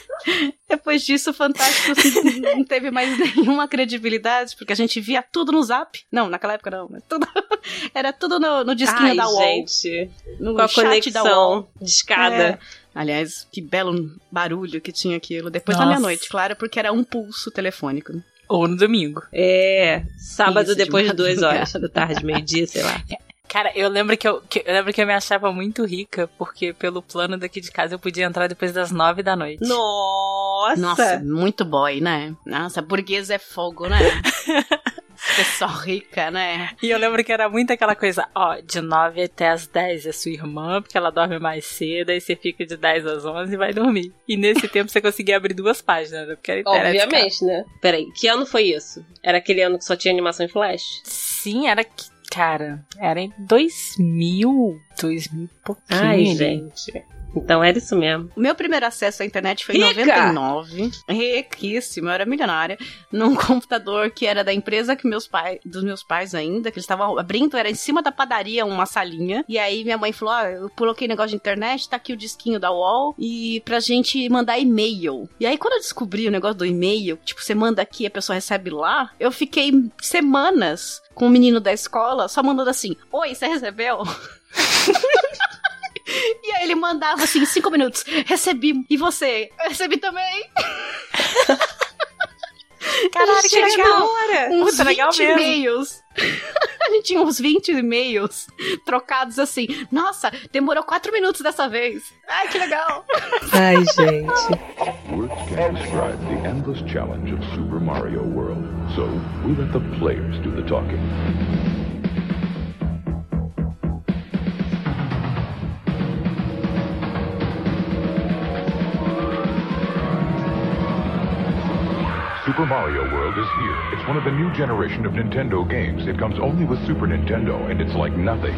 Depois disso, o Fantástico assim, não teve mais nenhuma credibilidade, porque a gente via tudo no zap. Não, naquela época não, mas tudo. Era tudo no, no disquinho
Ai,
da UOL.
gente.
No
Com a
da
conexão de escada.
É. Aliás, que belo barulho que tinha aquilo. Depois da
Nossa.
meia-noite, claro, porque era um pulso telefônico. né?
Ou no domingo.
É, sábado
Isso, de
depois de duas
madrugada.
horas da tarde, meio-dia, sei lá.
Cara, eu lembro que eu, que- eu lembro que eu me achava muito rica, porque pelo plano daqui de casa eu podia entrar depois das nove da noite.
Nossa!
Nossa, muito boy, né? Nossa, burguesa é fogo, né? Pessoal rica, né?
E eu lembro que era muito aquela coisa, ó, de 9 até as 10 é sua irmã, porque ela dorme mais cedo, aí você fica de 10 às 11 e vai dormir. E nesse tempo você conseguia abrir duas páginas, né? Porque era
Obviamente, né? Peraí, que ano foi isso? Era aquele ano que só tinha animação em flash?
Sim, era que, cara, era em 2000, 2000 e pouquinho.
Ai, gente. Então era isso mesmo.
O meu primeiro acesso à internet foi em
Rica!
99. Riquíssimo, eu era milionária. Num computador que era da empresa que meus pais, dos meus pais ainda, que eles estavam abrindo, era em cima da padaria uma salinha. E aí minha mãe falou: Ah, eu coloquei negócio de internet, tá aqui o disquinho da UOL e pra gente mandar e-mail. E aí quando eu descobri o negócio do e-mail, tipo, você manda aqui e a pessoa recebe lá, eu fiquei semanas com o menino da escola só mandando assim: Oi, você recebeu? E aí ele mandava assim, cinco minutos. Recebi. E você? Eu recebi também.
Caralho, que legal!
Uns
Puta, legal
20
mesmo.
e-mails. A gente tinha uns 20 e-mails trocados assim. Nossa, demorou quatro minutos dessa vez. Ai, que legal.
Ai, gente.
Words can't describe the endless challenge of Super Mario World. So we let the players do the talking. Super Mario World is here. It's one of the new generation of Nintendo games. It comes only with Super Nintendo, and it's like nothing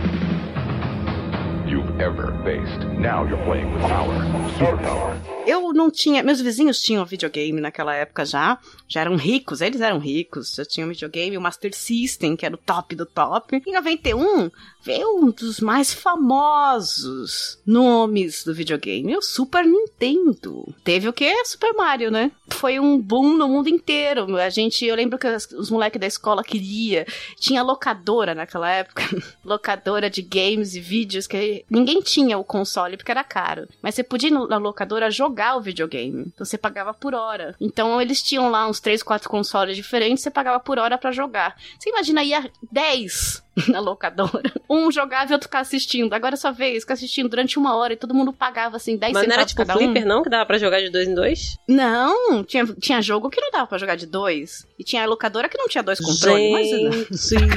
you've ever faced. Now you're playing with power. Superpower.
Eu não tinha. Meus vizinhos tinham videogame naquela época já. Já eram ricos, eles eram ricos. Já tinham videogame, o Master System, que era o top do top. Em 91, veio um dos mais famosos nomes do videogame, o Super Nintendo. Teve o quê? Super Mario, né? Foi um boom no mundo inteiro. A gente, eu lembro que os moleques da escola queria. Tinha locadora naquela época. locadora de games e vídeos que ninguém tinha o console porque era caro. Mas você podia ir na locadora jogar o videogame. Então você pagava por hora. Então eles tinham lá uns 3, 4 consoles diferentes, você pagava por hora pra jogar. Você imagina aí a 10 na locadora. Um jogava e outro ficava assistindo. Agora é sua vez, fica assistindo durante uma hora e todo mundo pagava assim 10
Mas não era
centavos
tipo
cada
flipper,
um.
não? Que dava pra jogar de dois em dois?
Não, tinha, tinha jogo que não dava pra jogar de dois. E tinha locadora que não tinha dois controles. Mas,
Gente.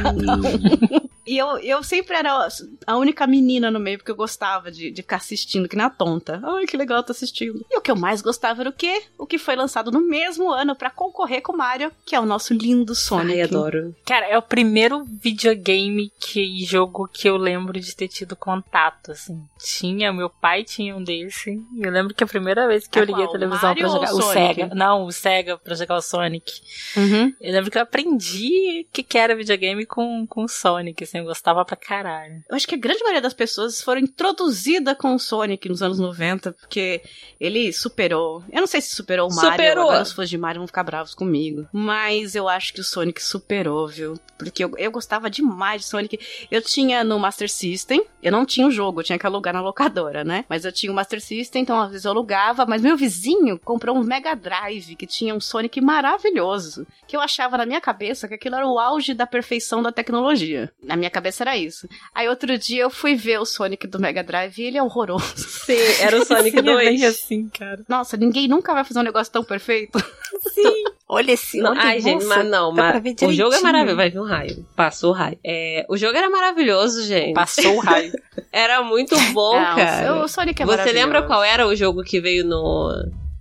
E eu, eu sempre era a única menina no meio, porque eu gostava de, de ficar assistindo, que nem a tonta. Ai, que legal, tô assistindo. E o que eu mais gostava era o quê? O que foi lançado no mesmo ano pra concorrer com o Mario, que é o nosso lindo Sonic.
Ai, adoro.
Cara, é o primeiro videogame que jogo que eu lembro de ter tido contato, assim. Tinha, meu pai tinha um desse. E eu lembro que a primeira vez que
É
eu liguei
qual?
a televisão
Mario
pra jogar. O
Sonic?
Sega. Não, o Sega pra jogar o Sonic.
Uhum.
Eu lembro que eu aprendi o que, que era videogame com, com o Sonic, assim, eu gostava pra caralho.
Eu acho que a grande maioria das pessoas foram introduzidas com o Sonic nos anos 90, porque ele superou. Eu não sei se superou o Mario,
Superou.
agora os fãs de Mario vão ficar bravos comigo. Mas eu acho que o Sonic superou, viu? Porque eu, eu gostava demais de Sonic. Eu tinha no Master System, eu não tinha o jogo, eu tinha que alugar na locadora, né? Mas eu tinha o Master System, então às vezes eu alugava. Mas meu vizinho comprou um Mega Drive que tinha um Sonic maravilhoso. Que eu achava na minha cabeça que aquilo era o auge da perfeição da tecnologia. Na minha cabeça era isso. Aí outro dia eu fui ver o Sonic do Mega Drive e ele é horroroso.
Sim, era o Sonic
Sim, é
2.
bem assim, cara.
Nossa, ninguém nunca vai fazer um negócio tão perfeito.
Olha esse.
Não,
olha,
ai, gente, mas não, mas o jogo é maravilhoso. Vai vir um raio. Passou o raio. É, o jogo era maravilhoso, gente.
Passou o raio.
Era muito bom,
Não,
cara.
O Sonic é
Você lembra qual era o jogo que veio no,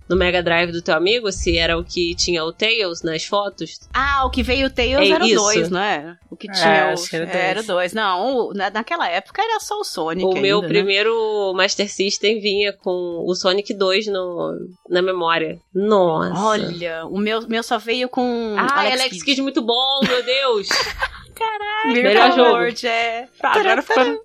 no Mega Drive do teu amigo? Se era o que tinha o Tails nas fotos?
Ah, o que veio o Tails
É
era o
isso.
2, não é? O que
É,
tinha
acho que
o...
era o dois.
Era o 2. Não, o- na, naquela época era só o Sonic
o meu
ainda, né?
primeiro Master System vinha com o Sonic 2 no, na memória. Nossa.
Olha, o meu, meu só veio com
Ah,
Alex,
Alex
Kidd.
Kidd muito bom, meu Deus.
Melhor
jogo.
World, é.
Tá, agora ficou...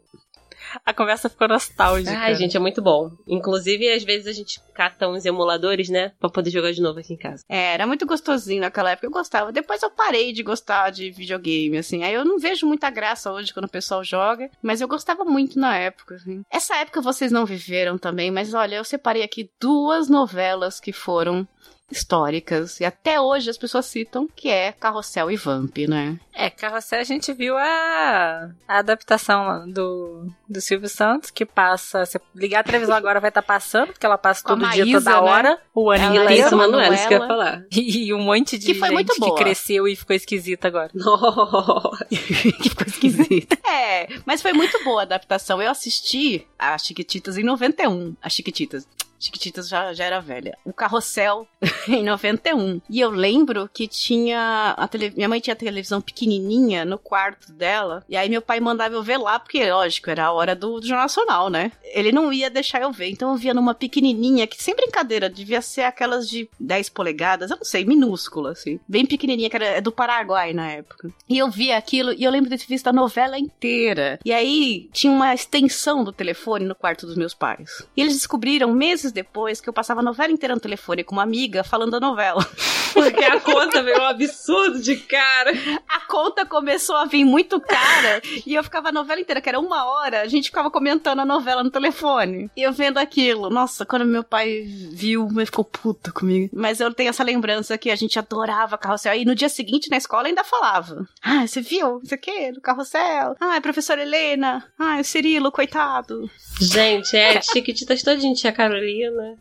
A conversa ficou nostálgica.
Ai, gente, é muito bom. Inclusive, às vezes a gente cata uns emuladores, né? Pra poder jogar de novo aqui em casa.
É, era muito gostosinho naquela época, eu gostava. Depois eu parei de gostar de videogame, assim. Aí eu não vejo muita graça hoje quando o pessoal joga, mas eu gostava muito na época, assim. Essa época vocês não viveram também, mas olha, eu separei aqui duas novelas que foram históricas e até hoje as pessoas citam, que é Carrossel e Vamp, né?
É, Carrossel a gente viu a, a adaptação do, do Silvio Santos, que passa. Se ligar a televisão agora vai estar passando, porque ela passa
Com a
todo dia,
Maísa,
toda
né?
hora, o ano
Ela
E
inteiro.
Manoela, isso que eu ia falar.
E um monte de
Que foi
gente
muito
que
boa.
cresceu e ficou esquisita agora.
Que ficou esquisito. é, mas foi muito boa a adaptação. Eu assisti a Chiquititas em 91. A Chiquititas. Chiquititas já, já era velha. O Carrossel em 91. E eu lembro que tinha. A tele... Minha mãe tinha a televisão pequenininha no quarto dela. E aí meu pai mandava eu ver lá, porque, lógico, era a hora do, do Jornal Nacional, né? Ele não ia deixar eu ver. Então eu via numa pequenininha, que sem brincadeira, devia ser aquelas de 10 polegadas, eu não sei, minúscula, assim. Bem pequenininha, que era é do Paraguai na época. E eu via aquilo e eu lembro de ter visto a novela inteira. E aí tinha uma extensão do telefone no quarto dos meus pais. E eles descobriram meses depois que eu passava a novela inteira no telefone com uma amiga falando da novela.
Porque a conta veio um absurdo de cara.
A conta começou a vir muito cara e eu ficava a novela inteira, que era uma hora, a gente ficava comentando a novela no telefone. E eu vendo aquilo. Nossa, quando meu pai viu, ele ficou puta comigo. Mas eu tenho essa lembrança que a gente adorava carrossel. E no dia seguinte na escola ainda falava: Ah, você viu? Isso aqui, no carrossel. Ah, é professora Helena. Ah, o Cirilo, coitado.
Gente, é, Chiquititas todinho tinha Carolina.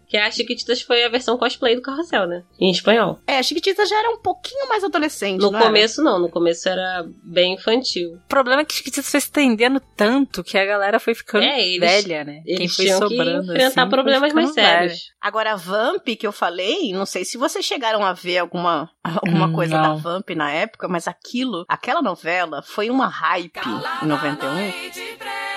Que a Chiquititas foi a versão cosplay do Carrossel, né? Em espanhol.
É, a Chiquitita já era um pouquinho mais adolescente.
No
não era?
começo, não. No começo era bem infantil.
O problema é que Chiquititas foi se estendendo tanto que a galera foi ficando
É, eles-
velha, né? Quem
Eles
foi
tinham que
sobrando
enfrentar
assim,
problemas mais sérios.
Agora, a Vamp que eu falei, não sei se vocês chegaram a ver alguma, alguma
Hum,
coisa da
não.
Vamp na época, mas aquilo, aquela novela foi uma hype em 91.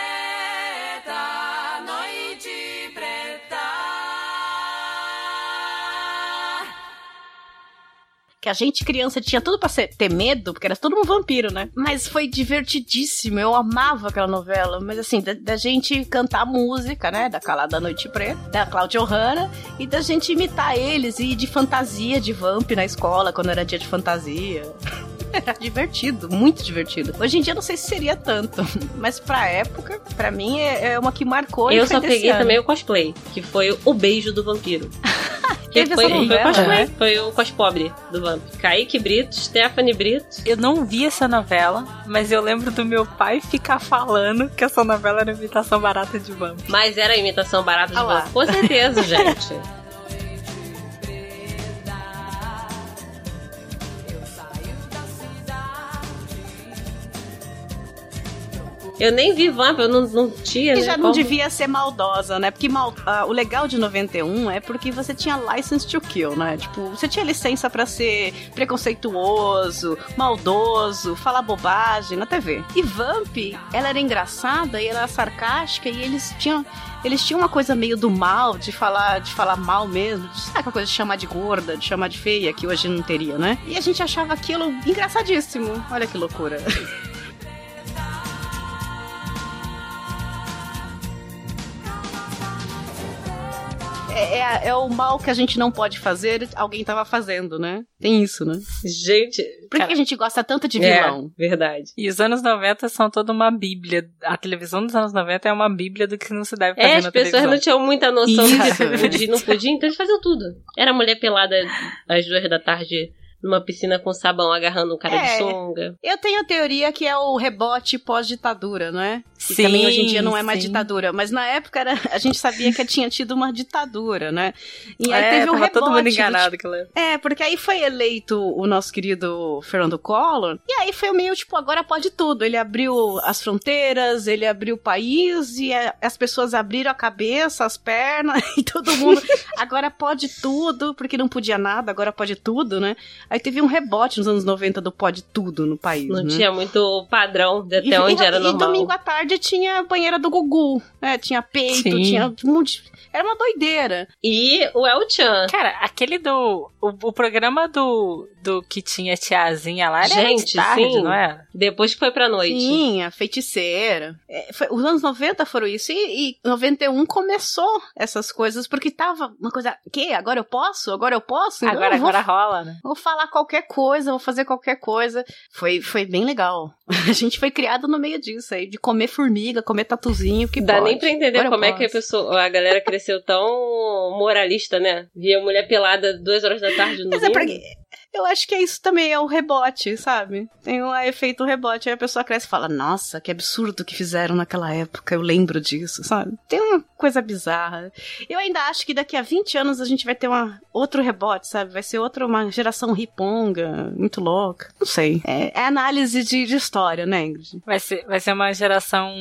Que a gente, criança, tinha tudo pra ser- ter medo, porque era todo um vampiro, né? Mas foi divertidíssimo, eu amava aquela novela. Mas assim, da, da gente cantar música, né? Da Calada Noite Preta, da Cláudia Ohana, e da gente imitar eles e ir de fantasia de vamp na escola, quando era dia de fantasia. Era divertido, muito divertido. Hoje em dia não sei se seria tanto, mas pra época, pra mim é, é uma que marcou. e
Eu só peguei
ano.
também o cosplay, que foi o beijo do vampiro.
Teve
foi,
essa
foi,
novela,
cosplay,
né?
foi o cospobre do Vamp. Kaique Brito, Stephanie Brito.
Eu não vi essa novela, mas eu lembro do meu pai ficar falando que essa novela era imitação barata de Vamp.
Mas era imitação barata de
Ah.
Vamp. Com certeza, gente. Eu nem vi Vamp, eu não, não tinha,
E
né?
já não
Como-
devia ser maldosa, né? Porque mal- ah, o legal de 91 é porque você tinha license to kill, né? Tipo, você tinha licença pra ser preconceituoso, maldoso, falar bobagem na TV. E Vamp, ela era engraçada e ela era sarcástica e eles tinham eles tinham uma coisa meio do mal, de falar, de falar mal mesmo, sabe aquela coisa de chamar de gorda, de chamar de feia, que hoje não teria, né? E a gente achava aquilo engraçadíssimo. Olha que loucura. É, é- é o mal que a gente não pode fazer, alguém tava fazendo, né? Tem isso, né?
Gente,
Por que que a gente gosta tanto de
é,
vilão?
verdade.
E os anos 90 são toda uma bíblia. A televisão dos anos 90 é uma bíblia do que não se deve fazer
É, as
na
pessoas
televisão.
não tinham muita noção
Isso.
do que podia não podia, então eles faziam tudo. Era mulher pelada às duas da tarde numa piscina com sabão agarrando um cara
É.
de sunga.
Eu tenho a teoria que é o rebote pós-ditadura, né? Que
Sim,
também hoje em dia não é mais
sim.
ditadura, mas na época era, a gente sabia que tinha tido uma ditadura, né? E aí
é,
teve
tava
rebote.
todo mundo
do
enganado. época.
É, porque aí foi eleito o nosso querido Fernando Collor, e aí foi meio tipo, agora pode tudo. Ele abriu as fronteiras, ele abriu o país, e é, as pessoas abriram a cabeça, as pernas, e todo mundo. agora pode tudo, porque não podia nada, agora pode tudo, né? Aí teve um rebote nos anos 90 do pode tudo no país.
Não
né?
tinha muito padrão de até
E-
onde
e,
era
e
normal.
domingo à tarde tinha a banheira do Gugu, né? Tinha peito,
Sim.
tinha um monte. Era uma doideira.
E o El Chan.
Cara, aquele do. O, o programa do, do que tinha tiazinha lá era
Gente,
de tarde,
sim.
não era?
Depois que foi pra noite.
Sim, a feiticeira. É, foi- os anos 90 foram isso. E, e 91 começou essas coisas, porque tava uma coisa. Que? Agora eu posso? Agora eu posso?
Agora,
eu vou,
agora rola, né?
vou falar qualquer coisa, vou fazer qualquer coisa. Foi, foi bem legal. A gente foi criado no meio disso aí, de comer formiga, comer tatuzinho, que
Dá
pode.
nem pra entender
Agora
como é que a pessoa, a galera cresceu tão moralista, né? Via mulher pelada duas horas da tarde no
Mas é
domingo.
porque. Eu acho que é isso também, é o rebote, sabe? Tem um efeito rebote. Aí a pessoa cresce e fala: Nossa, que absurdo que fizeram naquela época, eu lembro disso, sabe? Tem uma coisa bizarra. Eu ainda acho que daqui a 20 anos a gente vai ter uma, outro rebote, sabe? Vai ser outra, uma geração riponga, muito louca. Não sei. É, é análise de, de história, né, Ingrid?
Vai ser, vai ser uma geração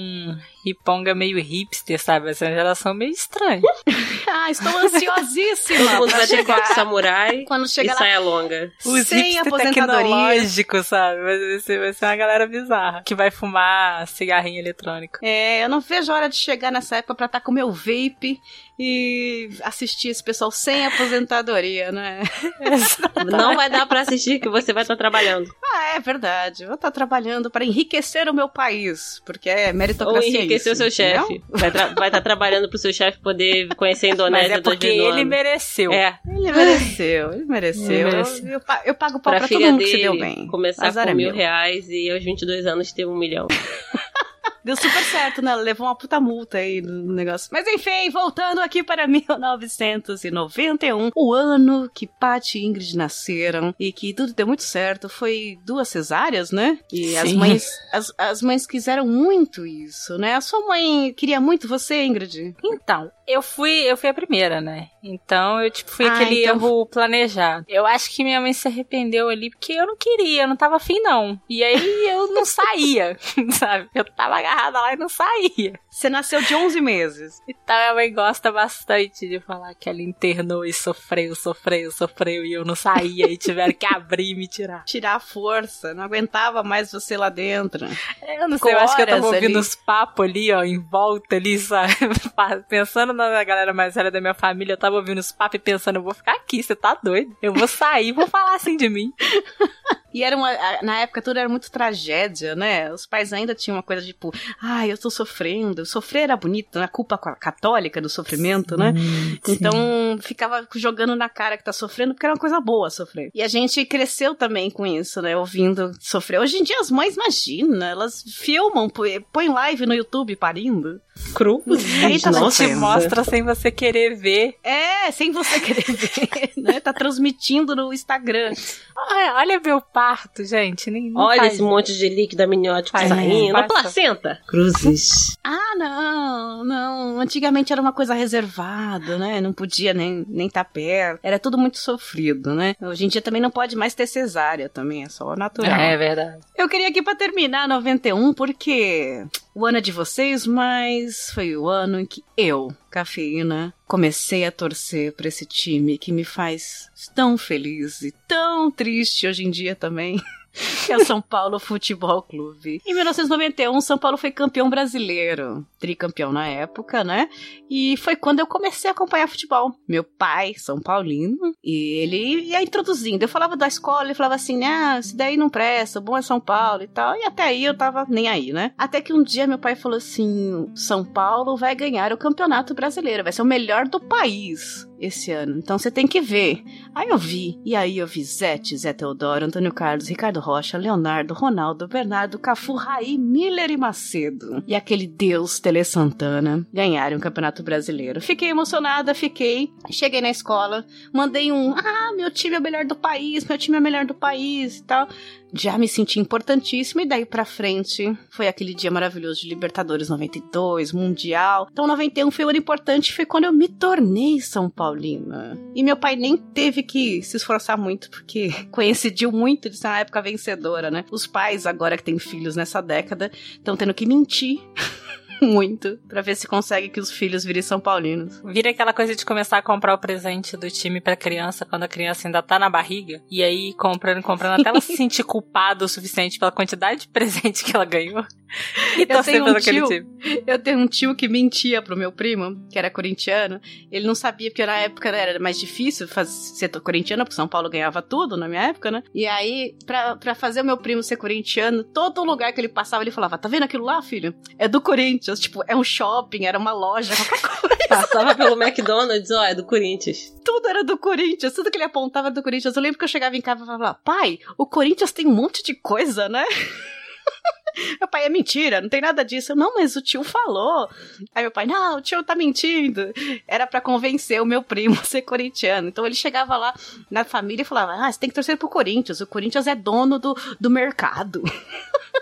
riponga meio hipster, sabe? Vai ser uma geração meio estranha.
ah, estou ansiosíssima. Chegar.
coque samurai
Quando
e
chega lá,
saia longa.
Os
Sem
tecnológicos, sabe? Vai ser, vai ser uma galera bizarra. Que vai fumar cigarrinho eletrônico.
É, eu não vejo a hora de chegar nessa época pra estar com meu vape e assistir esse pessoal sem aposentadoria, né?
Não vai dar pra assistir que você vai estar trabalhando.
Ah, é verdade. Vou estar trabalhando para enriquecer o meu país, porque é
Ou
meritocracia
enriquecer o seu chefe. Vai estar vai tá trabalhando pro seu chefe poder conhecer a
Mas
Indonésia
é porque ele mereceu.
É,
Ele mereceu, ele mereceu.
Ele mereceu.
Eu, eu pa- eu pago pau
pra
pra, todo mundo que se deu bem.
começar
Azar
com
é
mil reais e aos 22 anos ter um milhão.
Deu super certo, né? Ela Levou uma puta multa aí no negócio. Mas enfim, voltando aqui para 1991, o ano que Pat e Ingrid nasceram e que tudo deu muito certo. Foi duas cesáreas, né? E as
Sim.
mães, as, as mães quiseram muito isso, né? A sua mãe queria muito você, Ingrid?
Então, eu fui, eu fui a primeira, né? Então eu tipo fui
Ah,
aquele
então-
erro planejado. Eu acho que minha mãe se arrependeu ali porque eu não queria, eu não tava afim não. E aí eu não saía, sabe? Eu tava agarrada lá e não saía.
Você nasceu de 11 meses.
Então minha mãe gosta bastante de falar que ela internou e sofreu, sofreu, sofreu e eu não saía e tiveram que abrir e me tirar.
Tirar a força, não aguentava mais você lá dentro.
Eu não sei, eu acho que eu tava ouvindo
ali.
os papos ali, ó, em volta ali, sabe? Pensando na galera mais velha da minha família, eu tava ouvindo os papos e pensando, eu vou ficar aqui, você tá doido? Eu vou sair, vou falar assim de mim.
E era uma, a- na época tudo era muito tragédia, né? Os pais ainda tinham uma coisa tipo, ai, eu tô sofrendo. Sofrer era bonito, né? A culpa ca- católica do sofrimento, né? Então ficava jogando na cara que tá sofrendo, porque era uma coisa boa sofrer. E a gente cresceu também com isso, né? Ouvindo sofrer. Hoje em dia as mães, imagina, elas filmam, põe põe live no YouTube parindo.
Cru.
Tá
Nossa.
Te mostra sem você querer ver.
É, sem você querer ver, né? Tá transmitindo no Instagram.
Olha, olha meu parto, gente. Nem,
Olha
faz
esse monte de líquido amniótico
Faz,
saindo. A placenta. Cruzes.
Ah, não, não. Antigamente era uma coisa reservada, né? Não podia nem nem tá perto. Era tudo muito sofrido, né? Hoje em dia também não pode mais ter cesárea também, é só natural.
É verdade.
Eu queria aqui pra terminar 91 porque o ano é de vocês, mas foi o ano em que eu, cafeína, comecei a torcer pra esse time que me faz tão feliz e tão triste hoje em dia também. Que é o São Paulo Futebol Clube. Em 1991, São Paulo foi campeão brasileiro. Tricampeão na época, né? E foi quando eu comecei a acompanhar futebol. Meu pai, São Paulino, e ele ia introduzindo. Eu falava da escola, ele falava assim: ah, isso daí não presta, o bom é São Paulo e tal. E até aí eu tava nem aí, né? Até que um dia meu pai falou assim: São Paulo vai ganhar o campeonato brasileiro, vai ser o melhor do país esse ano. Então você tem que ver. Aí eu vi, e aí eu vi Zete, Zé Teodoro, Antônio Carlos, Ricardo Rocha, Leonardo, Ronaldo, Bernardo, Cafu, Raí, Miller e Macedo. E aquele deus Tele Santana ganharam o Campeonato Brasileiro. Fiquei emocionada, fiquei. Cheguei na escola, mandei um: ah, meu time é o melhor do país, meu time é o melhor do país e tal. Já me senti importantíssima e daí pra frente foi aquele dia maravilhoso de Libertadores 92, Mundial. Então 91 foi um ano importante, foi quando eu me tornei São Paulina. E meu pai nem teve que se esforçar muito, porque coincidiu muito de ser uma época vencedora, né? Os pais, agora que têm filhos nessa década, estão tendo que mentir muito pra ver se consegue que os filhos virem São Paulinos.
Vira aquela coisa de começar a comprar o presente do time pra criança quando a criança ainda tá na barriga. E aí comprando, comprando, até ela se sentir culpada o suficiente pela quantidade de presente que ela ganhou. E
Eu
torcer
tenho um tio-
time.
Eu tenho um tio que mentia pro meu primo, que era corintiano. Ele não sabia, porque na época era mais difícil fazer, ser corintiano, porque São Paulo ganhava tudo na minha época, né? E aí, pra, pra fazer o meu primo ser corintiano, todo lugar que ele passava, ele falava: Tá vendo aquilo lá, filho? É do Corinthians. Tipo, é um shopping, era uma loja, qualquer coisa.
Passava pelo McDonald's, ó, é do Corinthians.
Tudo era do Corinthians, tudo que ele apontava era do Corinthians. Eu lembro que eu chegava em casa e falava: Pai, o Corinthians tem um monte de coisa, né? Meu pai, é mentira, não tem nada disso. Eu, não, mas o tio falou. Aí meu pai, não, o tio tá mentindo. Era pra convencer o meu primo a ser corintiano. Então ele chegava lá na família e falava: Ah, você tem que torcer pro Corinthians. O Corinthians é dono do, do mercado.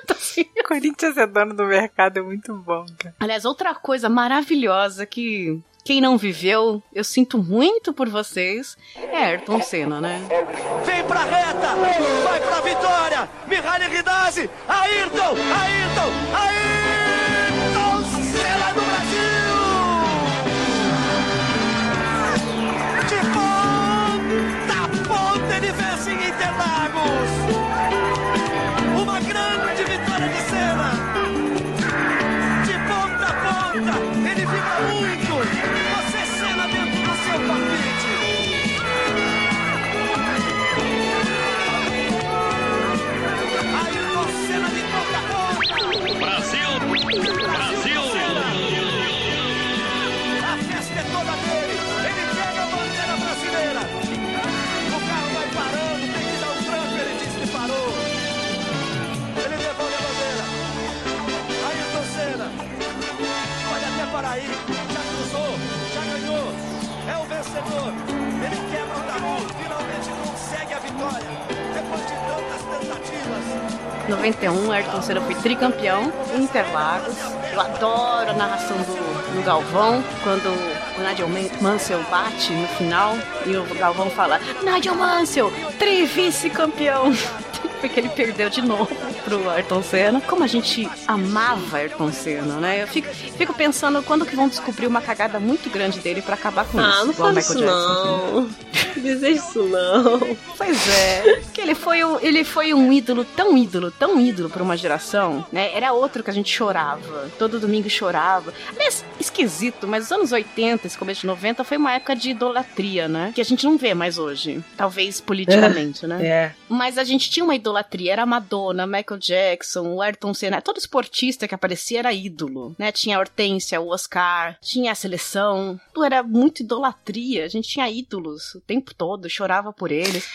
Então, assim,
Corinthians é dono do mercado, é muito bom, cara.
Aliás, outra coisa maravilhosa que quem não viveu, eu sinto muito por vocês, é Ayrton Senna, né?
Vem pra reta, vai pra vitória. Mihaly Ridazzi, Ayrton, Ayrton, Ayrton
91, Ayrton Senna foi tricampeão Interlagos. Eu adoro a narração do, do Galvão, quando o Nigel Man- Mansell bate no final e o Galvão fala: Nigel Mansell, tri-vice-campeão. Porque ele perdeu de novo pro Ayrton Senna. Como a gente amava Ayrton Senna, né? Eu fico, fico pensando quando que vão descobrir uma cagada muito grande dele pra acabar com
Ah,
isso.
não
igual
fala
o
isso
Michael Jackson.
Deseja isso não.
Pois é. Que ele foi, um, ele foi um ídolo, tão ídolo, tão ídolo pra uma geração, né? Era outro que a gente chorava. Todo domingo chorava. Aliás, esquisito, mas os anos 80, esse começo de 90 foi uma época de idolatria, né? Que a gente não vê mais hoje. Talvez politicamente, né?
É.
Mas a gente tinha uma idolatria. Era a Madonna, Michael Jackson, o Ayrton Senna. Todo esportista que aparecia era ídolo, né? Tinha a Hortência, o Oscar, tinha a seleção. Tudo era muito idolatria. A gente tinha ídolos o tempo todo, chorava por eles.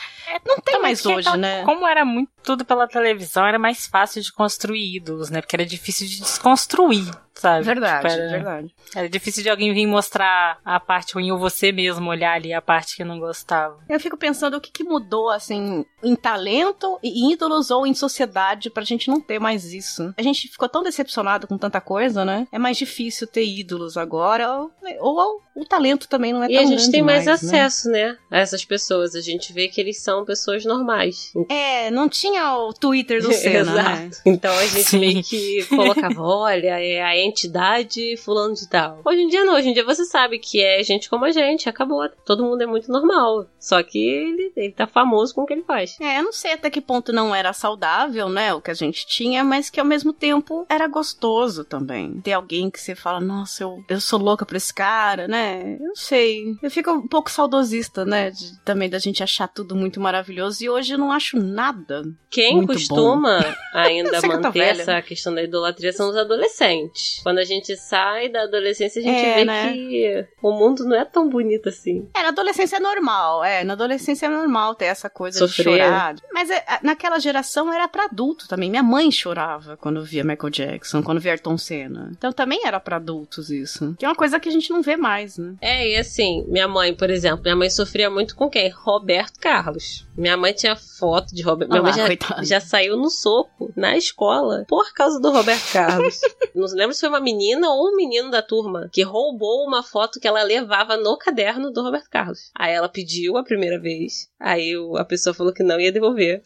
Não tem mais hoje, né?
Como era muito tudo pela televisão, era mais fácil de construir ídolos, né? Porque era difícil de desconstruir, sabe?
Verdade,
Tipo, era,
verdade.
era difícil de alguém vir mostrar a parte ruim ou você mesmo olhar ali a parte que não gostava.
Eu fico pensando o que, que mudou, assim, em talento, em ídolos ou em sociedade pra gente não ter mais isso. A gente ficou tão decepcionado com tanta coisa, né? É mais difícil ter ídolos agora, ou, ou o talento também não é
E
tão
a gente
grande
tem mais,
né?
acesso, né? A essas pessoas. A gente vê que eles são pessoas normais.
É, não tinha o Twitter do Senna, né?
Exato. Então a gente
Sim.
meio que colocava, olha, é a entidade fulano de tal. Hoje em dia não, hoje em dia você sabe que é gente como a gente, acabou. Todo mundo é muito normal. Só que ele, ele tá famoso com o que ele faz.
É, eu não sei até que ponto não era saudável, né, o que a gente tinha, mas que ao mesmo tempo era gostoso também. Ter alguém que você fala, nossa, eu, eu sou louca por esse cara, né? Eu não sei. Eu fico um pouco saudosista, né, de- também da gente achar tudo muito maravilhoso e hoje eu não acho nada.
Quem costuma ainda
que eu tô
manter
velha.
essa questão da idolatria são os adolescentes. Quando a gente sai da adolescência, a gente
É,
vê
né?
que o mundo não é tão bonito assim.
É, na adolescência é normal, é, na adolescência é normal ter essa coisa
Sofrer.
de chorar. Mas é, naquela geração era pra adulto também. Minha mãe chorava quando via Michael Jackson, quando via Ayrton Senna. Então também era pra adultos isso. Que é uma coisa que a gente não vê mais, né?
É, e assim, minha mãe, por exemplo, minha mãe sofria muito com quem? Roberto Carlos. Minha mãe tinha foto de Roberto. Minha
Olha
mãe já, já saiu no soco na escola por causa do Roberto Carlos. Não lembro se foi uma menina ou um menino da turma que roubou uma foto que ela levava no caderno do Roberto Carlos. Aí ela pediu a primeira vez, aí a pessoa falou que não ia devolver.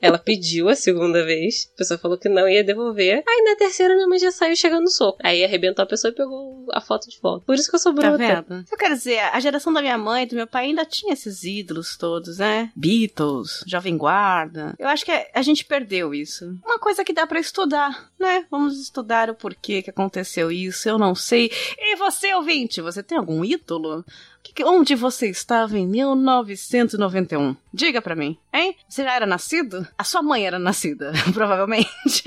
Ela pediu a segunda vez, a pessoa falou que não ia devolver. Aí na terceira minha mãe já saiu chegando no soco. Aí arrebentou a pessoa e pegou a foto de volta. Por isso que eu sou
Tá
bruta.
vendo? Eu quero dizer, a geração da minha mãe e do meu pai ainda tinha esses ídolos todos, né? Beatles, Jovem Guarda. Eu acho que a gente perdeu isso. Uma coisa que dá pra estudar, né? Vamos estudar o porquê que aconteceu isso, eu não sei. E você, ouvinte, você tem algum ídolo? Onde você estava em 1991? Diga pra mim, hein? Você já era nascido? A sua mãe era nascida, provavelmente.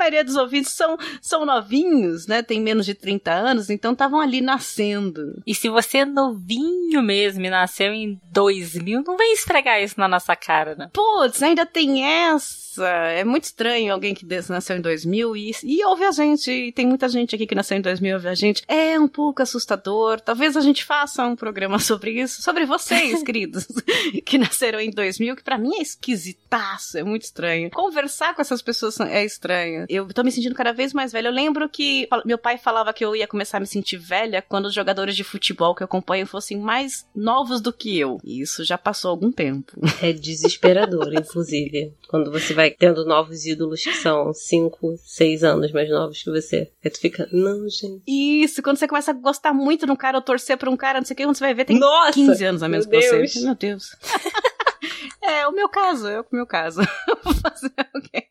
A maioria dos ouvintes são, são novinhos, né? Tem menos de 30 anos, então estavam ali nascendo.
E se você é novinho mesmo e nasceu em 2000, não vem esfregar isso na nossa cara, né?
Putz, ainda tem essa. É muito estranho alguém que nasceu em 2000 e, e ouve a gente. E tem muita gente aqui que nasceu em 2000 e ouve a gente. É um pouco assustador. Talvez a gente faça um programa sobre isso. Sobre vocês, queridos, que nasceram em 2000, que pra mim é esquisitaço. É muito estranho. Conversar com essas pessoas é estranho. Eu tô me sentindo cada vez mais velha. Eu lembro que meu pai falava que eu ia começar a me sentir velha quando os jogadores de futebol que eu acompanho fossem mais novos do que eu. E isso já passou algum tempo.
É desesperador, inclusive. Quando você vai tendo novos ídolos que são 5, 6 anos mais novos que você. Aí tu fica, não, gente.
Isso, quando você começa a gostar muito de um cara ou torcer pra um cara, não sei o que, quando você vai ver, tem
Nossa!
15 anos a menos que você. Meu Deus. é, o meu caso, é o meu caso. Vou fazer o quê?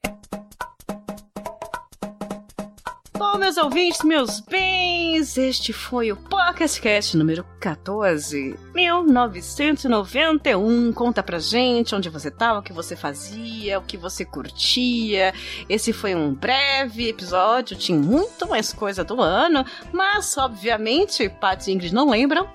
Bom, meus ouvintes, meus bens, este foi o Pocket Cast número 14, 1991. Conta pra gente onde você tava, o que você fazia, o que você curtia. Esse foi um breve episódio, tinha muito mais coisa do ano, mas obviamente Pat e Ingrid não lembram.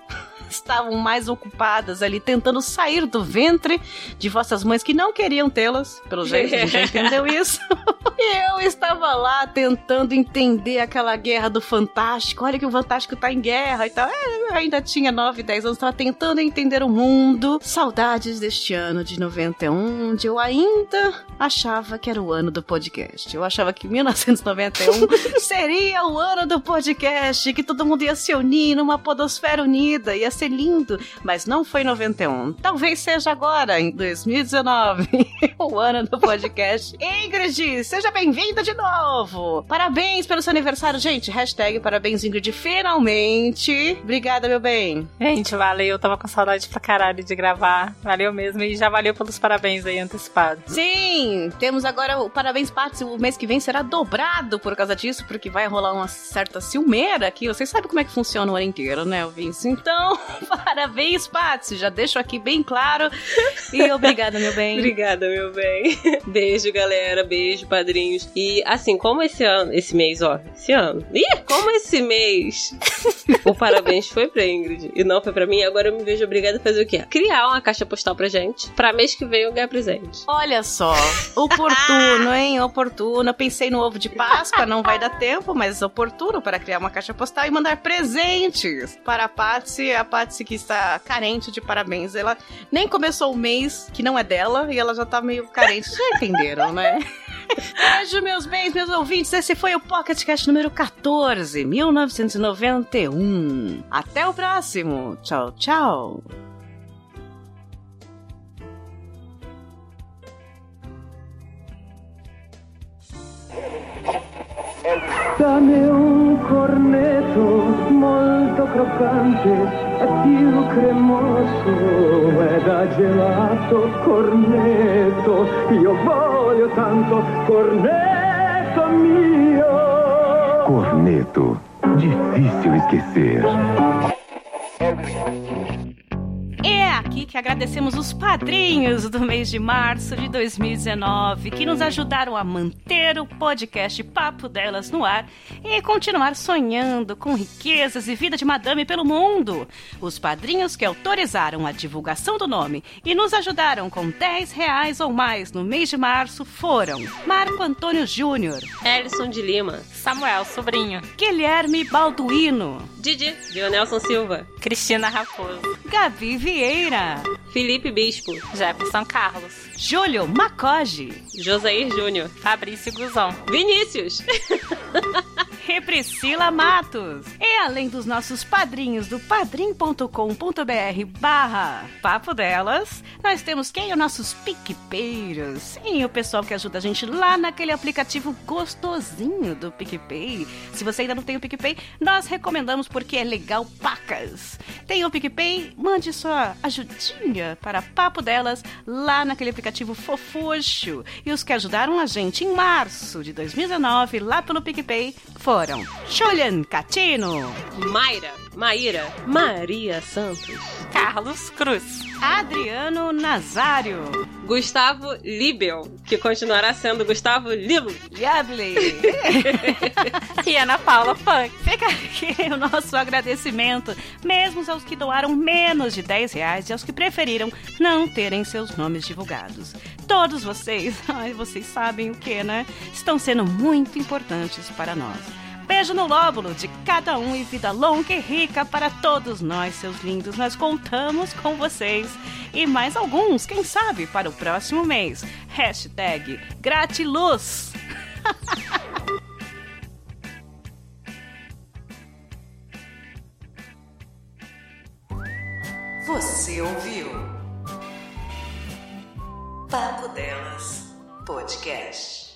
Estavam mais ocupadas ali tentando sair do ventre de vossas mães que não queriam tê-las, pelo jeito, a gente já entendeu isso. E eu estava lá tentando entender aquela guerra do Fantástico. Olha que o Fantástico tá em guerra e tal. É, eu ainda tinha 9, 10 anos, estava tentando entender o mundo. Saudades deste ano de 91, onde eu ainda achava que era o ano do podcast. Eu achava que 1991 seria o ano do podcast, que todo mundo ia se unir numa podosfera unida, ia ser ser lindo, mas não foi em 91. Talvez seja agora, em 2019, o ano do podcast. Ingrid, seja bem-vinda de novo! Parabéns pelo seu aniversário, gente. Hashtag parabéns, Ingrid, finalmente. Obrigada, meu bem.
Gente, valeu. Eu tava com saudade pra caralho de gravar. Valeu mesmo. E já valeu pelos parabéns aí antecipados.
Sim, temos agora o Parabéns Partes. O mês que vem será dobrado por causa disso, porque vai rolar uma certa ciumeira aqui. Vocês sabem como é que funciona o ano inteiro, né, Vince? Então, parabéns, Patsy. Já deixo aqui bem claro. E obrigada, meu bem.
Obrigada, meu bem. Beijo, galera. Beijo, padrinhos. E assim, como esse ano, esse mês, ó, esse ano. Ih, como esse mês o parabéns foi pra Ingrid e não foi pra mim, agora eu me vejo obrigada a fazer o quê? Criar uma caixa postal pra gente. Pra mês que vem eu ganhar presente.
Olha só, oportuno, hein? Oportuno. Eu pensei no ovo de Páscoa, não vai dar tempo, mas oportuno para criar uma caixa postal e mandar presentes para a Patsy. A Patsy que está carente de parabéns. Ela nem começou o mês, que não é dela, e ela já tá meio carente. Já entenderam, né? Beijo, meus bens, meus ouvintes. Esse foi o Pocket Cast número 14, 1991. Até o próximo. Tchau, tchau.
Un cornetto molto croccante e più cremoso e da gelato cornetto. Io voglio tanto cornetto mio.
Corneto. Difícil esquecer.
É aqui que agradecemos os padrinhos do mês de março de 2019 que nos ajudaram a manter o podcast Papo Delas no ar e continuar sonhando com riquezas e vida de madame pelo mundo. Os padrinhos que autorizaram a divulgação do nome e nos ajudaram com 10 reais ou mais no mês de março foram Marco Antônio Júnior,
Ellison de Lima,
Samuel, sobrinho.
Guilherme Balduino,
Didi, Leonelson Silva,
Cristina Raposo.
Gabi Vieira,
Felipe Bispo,
Jefferson Carlos.
Júlio Macoge,
Josair Júnior,
Fabrício Guzão.
Vinícius,
e Priscila Matos. E além dos nossos padrinhos do padrim.com.br barra Papo Delas, nós temos quem? Os nossos PicPeiros. Sim, o pessoal que ajuda a gente lá naquele aplicativo gostosinho do PicPay. Se você ainda não tem o PicPay, nós recomendamos porque é legal pacas. Tem o PicPay? Mande sua ajudinha para Papo Delas lá naquele aplicativo fofuxo. E os que ajudaram a gente em março de 2019 lá pelo PicPay foram Julian Catino,
Mayra, Maíra, Maria Santos,
Carlos Cruz.
Adriano Nazário,
Gustavo Libel, que continuará sendo Gustavo Lilo,
Diable.
E Ana Paula Funk.
Fica aqui o nosso agradecimento, mesmo aos que doaram menos de 10 reais e aos que preferiram não terem seus nomes divulgados. Todos vocês, ai, vocês sabem o que, né? Estão sendo muito importantes para nós. Beijo no lóbulo de cada um e vida longa e rica para todos nós, seus lindos. Nós contamos com vocês. E mais alguns, quem sabe, para o próximo mês. Hashtag Gratiluz.
Você ouviu? Papo Delas Podcast.